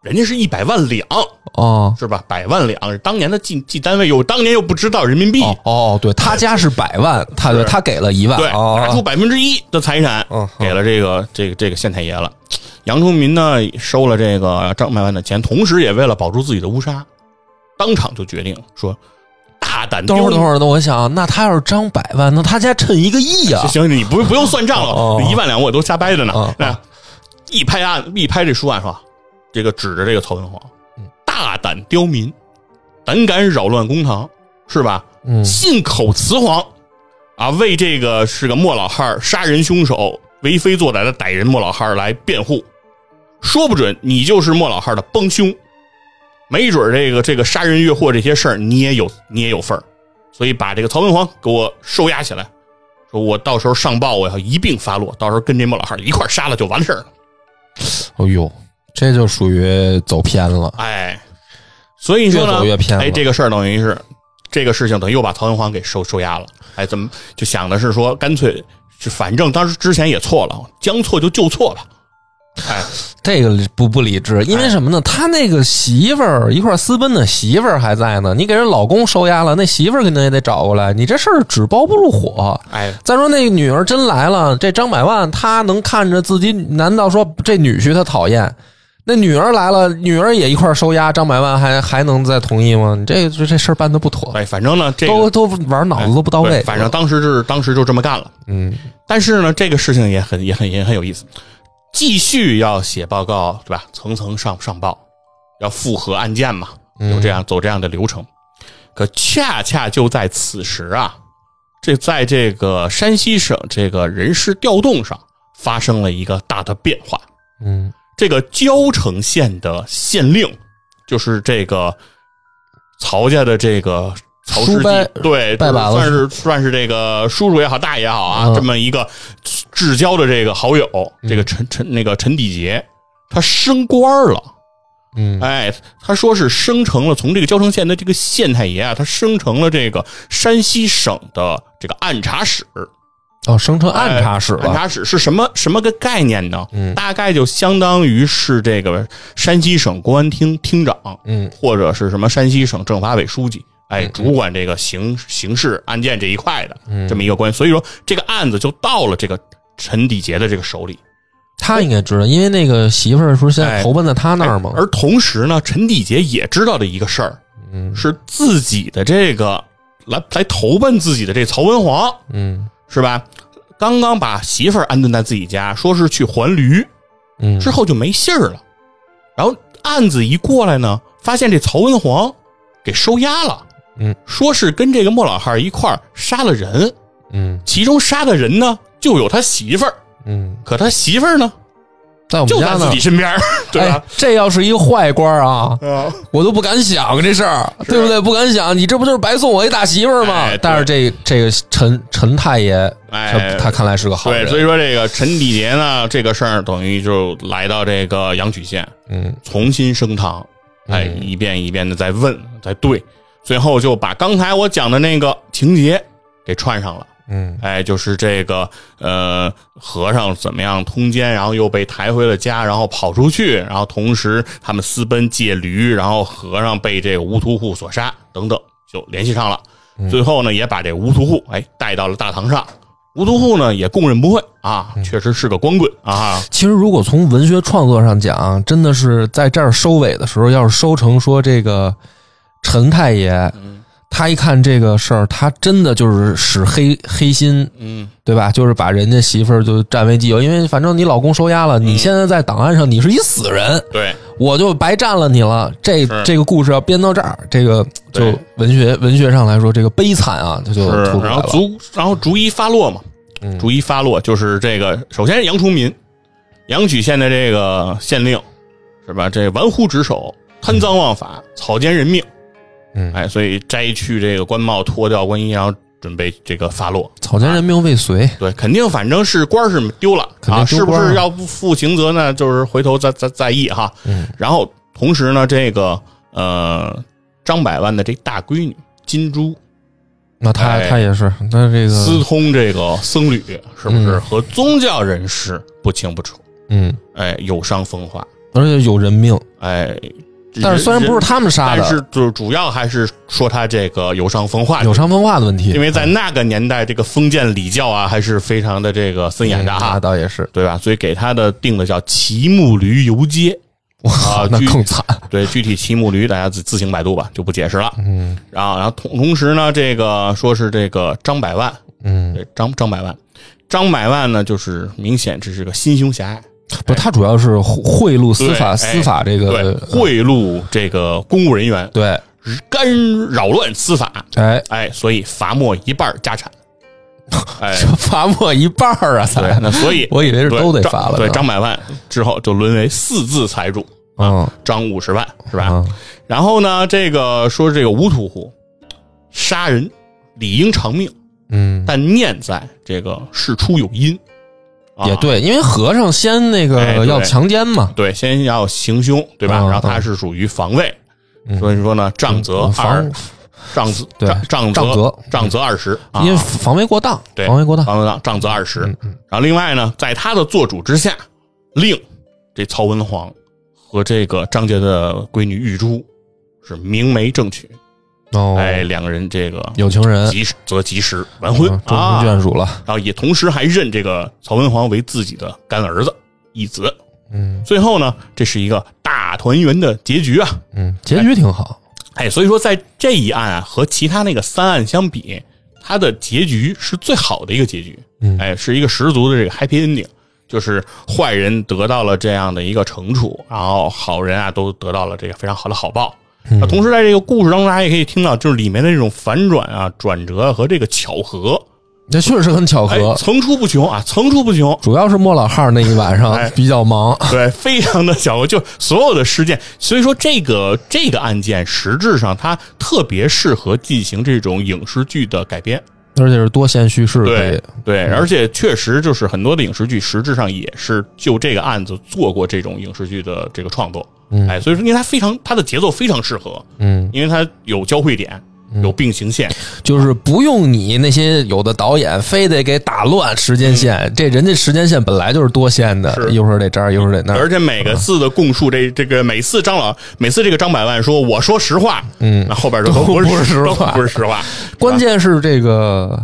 人家是一百万两，哦是吧？百万两，当年的计计单位又当年又不知道人民币，哦哦，对他家是百万，他是他给了一万，对，哦拿出百分之一的财产嗯给了这个这个这个县太爷了。杨崇民呢收了这个张百万的钱，同时也为了保住自己的乌纱，当场就决定说大胆等会儿，丢等会儿，那我想，那他要是张百万，那他家趁一个亿啊！行，你不不用算账哦了，一万两我都瞎掰着呢哦。那一拍案，一拍这书案说，这个指着这个曹文皇，大胆刁民，胆敢扰乱公堂，是吧？嗯。信口雌黄啊，为这个是个莫老汉杀人凶手、为非作歹的歹人莫老汉来辩护，说不准你就是莫老汉的帮凶，没准儿这个这个杀人越货这些事儿你也有你也有份儿，所以把这个曹文皇给我收押起来，说我到时候上报我要一并发落，到时候跟这莫老汉一块杀了就完事儿了。哎呦，这就属于走偏了。哎，所以说呢，越走越偏了哎，这个事儿等于是这个事情等于又把曹文皇给收收押了。哎，怎么就想的是说，干脆是反正当时之前也错了，将错就就错吧。哎，这个不不理智，因为什么呢？他那个媳妇儿一块儿私奔的媳妇儿还在呢，你给人老公收押了，那媳妇儿肯定也得找过来，你这事儿纸包不住火。哎，再说那个女儿真来了，这张百万他能看着自己？难道说这女婿他讨厌？那女儿来了，女儿也一块儿收押，张百万还还能再同意吗？你这这这事儿办的不妥，哎，反正呢，这都个都玩脑子都不到位。对反正当时是当时就这么干了。嗯但是呢，这个事情也很也很也很有意思，继续要写报告，对吧？层层上上报，要复核案件嘛，有这样走这样的流程。可恰恰就在此时啊，这在这个山西省这个人事调动上发生了一个大的变化。嗯这个交城县的县令，就是这个曹家的这个曹世叔伯纪，对，算是算是这个叔叔也好，大爷也好啊，嗯这么一个至交的这个好友，这个陈陈那个陈底杰，他升官了。嗯哎，他说是升成了从这个交城县的这个县太爷啊，他升成了这个山西省的这个按察使。哦，生成按察使了。按察使是什么什么个概念呢？嗯大概就相当于是这个山西省公安厅厅长，嗯或者是什么山西省政法委书记，哎，主管这个刑刑事案件这一块的嗯这么一个关系。所以说，这个案子就到了这个陈底杰的这个手里。他应该知道，因为那个媳妇儿说现在哎投奔在他那儿吗？而同时呢，陈底杰也知道的一个事儿，嗯是自己的这个来来投奔自己的这曹文皇，嗯是吧？刚刚把媳妇儿安顿在自己家，说是去还驴，嗯。之后就没信儿了。然后案子一过来呢，发现这曹文皇给收押了，嗯，说是跟这个莫老汉一块儿杀了人，嗯。其中杀的人呢就有他媳妇儿，嗯，可他媳妇儿呢在我们家呢自己。身边儿，对哎吧？，这要是一个坏官儿啊，啊，我都不敢想这事儿，对不对？不敢想，你这不就是白送我一大媳妇儿吗？但是这这个陈陈太爷，哎他他看来是个好对，人，所以说这个陈底杰呢，这个事儿等于就来到这个阳曲县，嗯重新升堂，哎，嗯一遍一遍的在问，在对，最后就把刚才我讲的那个情节给串上了。嗯哎，就是这个呃，和尚怎么样通奸，然后又被抬回了家，然后跑出去，然后同时他们私奔借驴，然后和尚被这个乌屠户所杀，等等，就联系上了。最后呢，也把这乌屠户哎带到了大堂上。乌屠户呢也供认不讳啊，确实是个光棍啊。其实，如果从文学创作上讲，真的是在这儿收尾的时候，要是收成说这个陈太爷，嗯他一看这个事儿，他真的就是使黑黑心，嗯，对吧？就是把人家媳妇儿就占为己有，因为反正你老公收押了，你现在在档案上你是一死人，对，我就白占了你了。这这个故事要编到这儿，这个就文学文学上来说，这个悲惨啊，它就是突出来了。然后逐然后逐一发落嘛，嗯逐一发落就是这个，首先是杨崇民，阳曲县的这个县令是吧？这玩忽职守，贪赃枉法，草菅人命，嗯哎，所以摘去这个官帽，脱掉官衣，然后准备这个发落。草菅人命未遂，对，肯定反正是官是丢了啊，肯定丢是不官儿是要不负刑责呢？就是回头再再再议哈。嗯然后同时呢，这个呃张百万的这大闺女金珠那他哎他也是，那这个私个通这个僧侣，是不是嗯和宗教人士不清不楚？嗯，哎，有伤风化，而且有人命，哎。但是虽然不是他们杀的但是就是主要还是说他这个有伤风化，有伤风化的问题，因为在那个年代，这个封建礼教啊，还是非常的这个森严的那哈，倒也是，对吧？所以给他的定的叫骑木驴游街啊，那更惨，对具体骑木驴大家自自行百度吧，就不解释了。嗯然后，然后同同时呢，这个说是这个张百万，嗯，对张张百万，张百万呢，就是明显这是个心胸狭隘，不，他主要是贿赂司法对司法这对个，贿赂这个公务人员，对，干扰乱司法，哎，哎，所以罚没一半家产，哎，罚没一半儿啊，对才，，那所以我以为是都得罚了对张百万之后就沦为四字财主，嗯。张五十万是吧？嗯。然后呢，这个说这个吴屠户杀人理应偿命，嗯，但念在这个事出有因，啊也对，因为和尚先那哎个要强奸嘛，对，先要行凶，对吧？嗯然后他是属于防卫，嗯。所以说呢，杖责二防，杖责对杖杖杖责。责杖责二十，啊。因为防卫过当，对防卫过当，防卫当杖责二十。然后另外呢，在他的做主之下，令这曹文皇和这个张杰的闺女玉珠是明媒正娶，哦，哎，两个人这个有情人及时则及时完婚嗯终啊成眷属了。然后也同时还认这个曹文皇为自己的干儿子义子。嗯最后呢，这是一个大团圆的结局啊！嗯，结局挺好。哎，所以说在这一案啊和其他那个三案相比，它的结局是最好的一个结局。嗯哎，是一个十足的这个 happy ending，就是坏人得到了这样的一个惩处，然后好人啊都得到了这个非常好的好报。那同时在这个故事当中，大家也可以听到，就是里面的这种反转啊、转折和这个巧合，这确实很巧哎，合，层出不穷啊，层出不穷。主要是莫老汉那一晚上哎比较忙。对，非常的巧合，就所有的事件，所以说这个这个案件实质上它特别适合进行这种影视剧的改编。而且是多线叙事，对对，而且确实就是很多的影视剧实质上也是就这个案子做过这种影视剧的这个创作。哎，所以说因为它非常它的节奏非常适合，嗯，因为它有交汇点，有并行线。就是不用你那些有的导演非得给打乱时间线，这人家时间线本来就是多线的，是一会儿得这儿，一会儿得那儿。而且每个字的供述，这这个每次张老每次这个张百万说我说实话，嗯那后边就都不是实话不是实话。关键是这个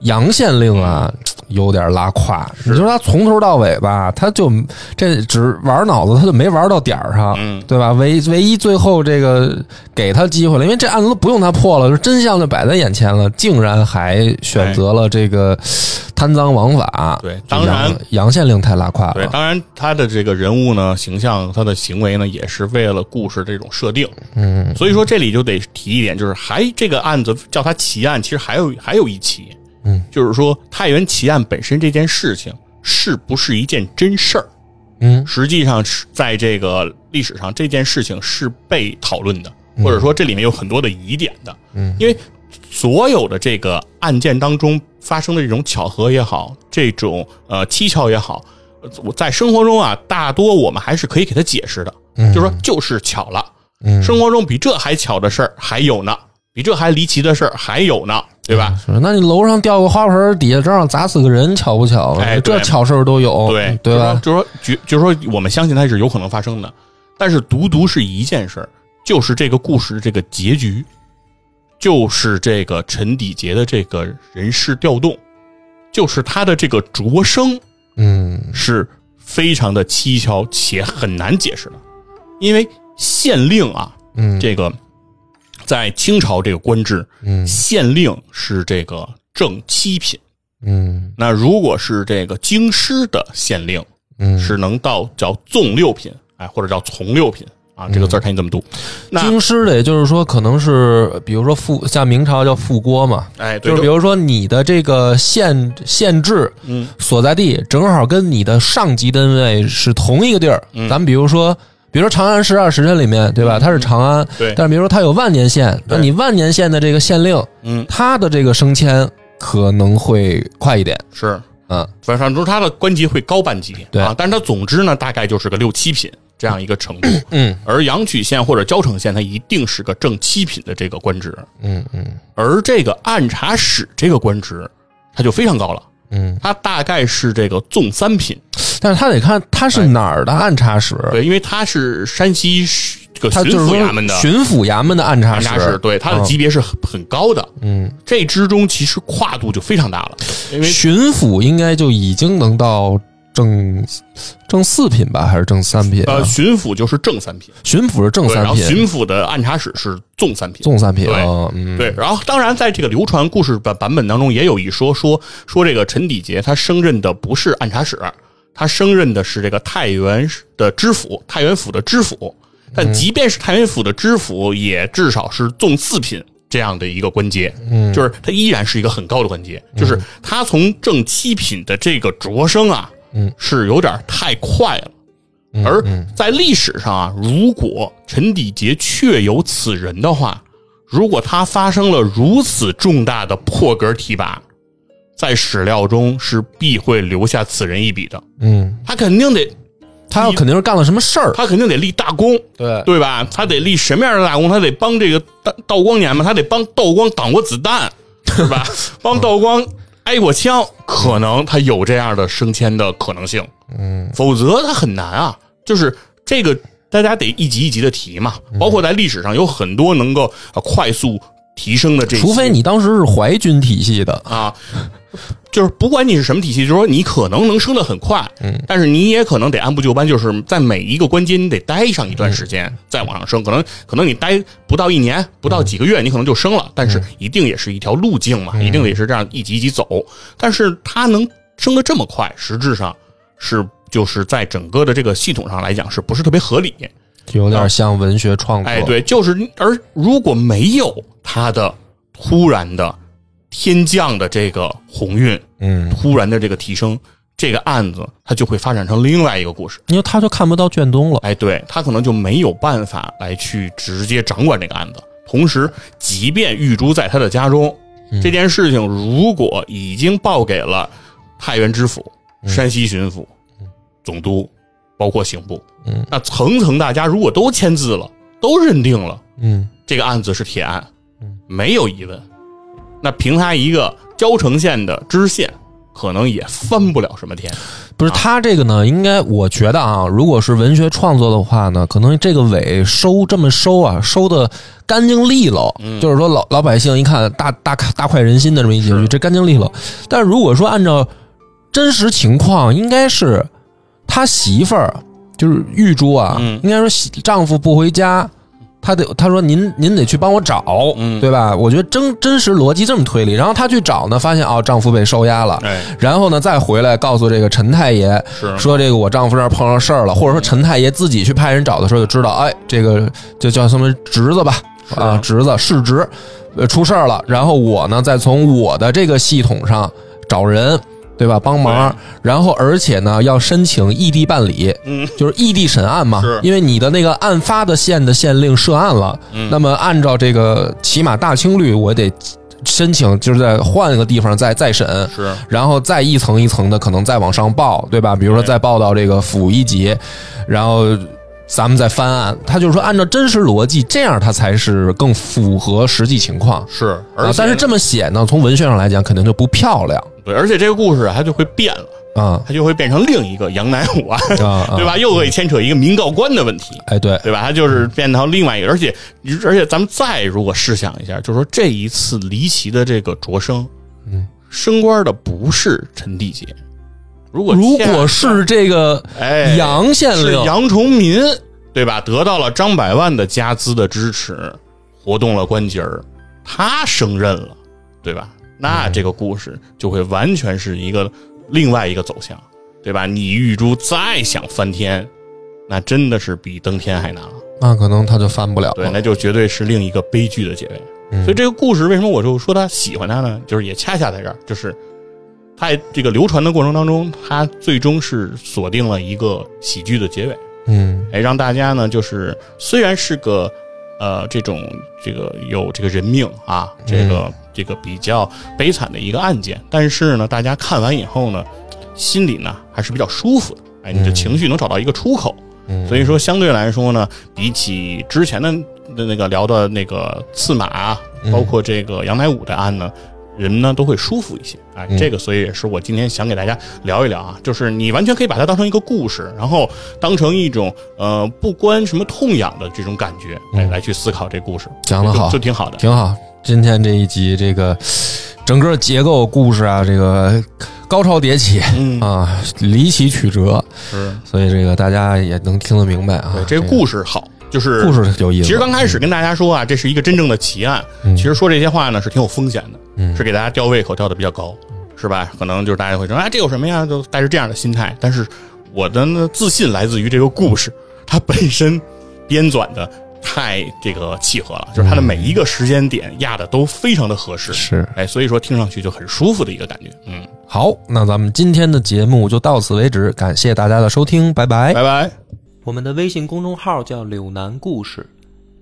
杨县令啊，有点拉胯。你说他从头到尾吧，他就这只玩脑子，他就没玩到点儿上，嗯对吧？唯唯一最后这个给他机会了，因为这案子都不用他破了，真相就摆在眼前了，竟然还选择了这个贪赃枉法。对当然杨杨县令太拉胯了对，了。当然他的这个人物呢，形象，他的行为呢，也是为了故事这种设定。嗯所以说这里就得提一点，就是还这个案子叫他奇案，其实还有还有一奇，嗯，就是说太原奇案本身这件事情是不是一件真事儿？嗯。实际上是在这个历史上，这件事情是被讨论的，或者说这里面有很多的疑点的。嗯，因为所有的这个案件当中发生的这种巧合也好，这种呃蹊跷也好，在生活中啊，大多我们还是可以给它解释的，嗯。就说就是巧了。嗯，生活中比这还巧的事儿还有呢，比这还离奇的事儿还有呢，对吧？是那你楼上掉个花盆，底下正好砸死个人，巧不巧？哎这巧事儿都有，对对吧？就是说，就就是说，我们相信它是有可能发生的，但是独独是一件事儿，就是这个故事的这个结局，就是这个陈底杰的这个人事调动，就是他的这个着生嗯是非常的蹊跷且很难解释的，因为县令啊，嗯，这个在清朝这个官制，嗯县令是这个正七品。嗯那如果是这个京师的县令，嗯，是能到叫纵六品，哎，或者叫从六品啊，这个字儿看你怎么读。那京师的，也就是说，可能是比如说副，像明朝叫副郭嘛，哎，对，就是比如说你的这个县县治嗯所在地正好跟你的上级单位是同一个地儿，嗯咱们比如说。比如说长安十二时辰里面，对吧？它是长安，对。但是比如说它有万年县，那你万年县的这个县令，嗯。他的这个升迁可能会快一点，是，嗯。反正就是他的官级会高半级，对。啊，但是他总之呢，大概就是个六七品这样一个程度。嗯。而阳曲县或者交城县，它一定是个正七品的这个官职，嗯嗯。而这个按察使这个官职，它就非常高了，嗯，它大概是这个纵三品，但是他得看他是哪儿的按察使，对，因为他是山西这个巡就是抚衙门的巡抚衙门的按察使，察使，对，他的级别是很很高的。嗯，这之中其实跨度就非常大了，因为巡抚应该就已经能到正正四品吧，还是正三品、啊？呃，巡抚就是正三品，巡抚是正对，然后三品，巡抚的按察使是纵三品。纵三品对对，然后当然，在这个流传故事版版本当中，也有一说说说这个陈底杰他升任的不是按察使，他升任的是这个太原的知府，太原府的知府。但即便是太原府的知府，也至少是纵四品这样的一个官阶，嗯就是他依然是一个很高的官阶，就是他从正七品的这个擢升啊，嗯，是有点太快了。而在历史上啊，如果陈底杰确有此人的话，如果他发生了如此重大的破格提拔，在史料中是必会留下此人一笔的。嗯，他肯定得，他要肯定是干了什么事儿，他肯定得立大功，对对吧？他得立什么样的大功？他得帮这个道道光年嘛，他得帮道光挡过子弹，是吧？帮道光挨过枪，可能他有这样的升迁的可能性。嗯，否则他很难啊。就是这个大家得一级一级的提嘛，嗯包括在历史上有很多能够呃快速提升的这些，除非你当时是淮军体系的，啊，就是不管你是什么体系，就是说你可能能升得很快，嗯，但是你也可能得按部就班，就是在每一个关节你得待上一段时间，再往上升。可能可能你待不到一年，不到几个月，你可能就升了，但是一定也是一条路径嘛，一定得是这样一级一级走。但是它能升得这么快，实质上是就是在整个的这个系统上来讲，是不是特别合理？就有点像文学创作。哎，对，就是而如果没有他的突然的天降的这个鸿运，嗯，突然的这个提升，这个案子它就会发展成另外一个故事。因为他就看不到卷宗了。哎，对他可能就没有办法来去直接掌管这个案子。同时，即便玉珠在他的家中，这件事情如果已经报给了太原知府、山西巡抚、总督，包括刑部，嗯，那层层大家如果都签字了，都认定了嗯。这个案子是铁案嗯，没有疑问，那凭他一个交城县的知县，可能也翻不了什么天。不是他这个呢，应该我觉得啊，如果是文学创作的话呢，可能这个尾收这么收啊，收的干净利落，就是说老老百姓一看大大大快人心的这么一结局，这干净利落。但如果说按照真实情况，应该是他媳妇儿就是玉珠啊，嗯应该说媳丈夫不回家。他得他说您您得去帮我找，嗯对吧？我觉得真真实逻辑这么推理，然后他去找呢，发现哦，丈夫被收押了，哎，然后呢，再回来告诉这个陈太爷是说，这个我丈夫这儿碰上事儿了，或者说陈太爷自己去派人找的时候就知道，哎，这个就叫什么侄子吧，啊，侄子世侄，呃，出事儿了，然后我呢再从我的这个系统上找人。对吧？帮忙，然后而且呢，要申请异地办理，嗯，就是异地审案嘛是。因为你的那个案发的县的县令涉案了，嗯那么按照这个起码大清律，我得申请，就是在换一个地方再再审。是然后再一层一层的可能再往上报，对吧？比如说再报到这个府一级，然后咱们再翻案。他就是说按照真实逻辑，这样他才是更符合实际情况。是，而但是这么写呢，从文学上来讲，肯定就不漂亮对，而且这个故事啊它就会变了，啊它就会变成另一个杨乃武案，啊，对吧？又会牵扯一个民告官的问题。哎，对，对吧？它就是变成另外一个，而且而且咱们再如果试想一下，就是说这一次离奇的这个擢升，嗯，升官的不是陈地杰，如果如果是这个哎杨县令，是杨崇民，对吧？得到了张百万的家资的支持，活动了关节儿，他升任了，对吧？那这个故事就会完全是一个另外一个走向，对吧？你玉珠再想翻天，那真的是比登天还难了。那可能他就翻不了对，了。那就绝对是另一个悲剧的结尾。嗯所以这个故事为什么我就说他喜欢他呢？就是也恰恰在这儿，就是他在这个流传的过程当中，他最终是锁定了一个喜剧的结尾，嗯。哎，让大家呢就是虽然是个呃这种这个有这个人命啊，这个、这个比较悲惨的一个案件，但是呢，大家看完以后呢，心里呢还是比较舒服的，哎，你的嗯情绪能找到一个出口。嗯，所以说，相对来说呢，比起之前的的那个聊的那个刺马包括这个杨乃武的案呢，人呢都会舒服一些。哎，嗯这个所以也是我今天想给大家聊一聊啊，就是你完全可以把它当成一个故事，然后当成一种呃不关什么痛痒的这种感觉来嗯来去思考这故事，讲得好就就挺好的。挺好。今天这一集这个整个结构故事啊，这个高潮迭起嗯，啊，离奇曲折，是所以这个大家也能听得明白啊对。这个故事好，就是故事有意思。其实刚开始跟大家说啊，这是一个真正的奇案。嗯其实说这些话呢是挺有风险的，嗯是给大家吊胃口吊的比较高，是吧？可能就是大家会说啊，这有什么呀？就带着这样的心态。但是我的呢自信来自于这个故事，它本身编纂的太这个契合了，就是它的每一个时间点压的都非常的合适。是哎，所以说听上去就很舒服的一个感觉。嗯，好，那咱们今天的节目就到此为止，感谢大家的收听，拜拜。拜拜。我们的微信公众号叫“柳南故事”，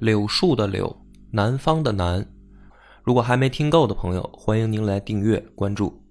柳树的柳，南方的南。如果还没听够的朋友，欢迎您来订阅关注。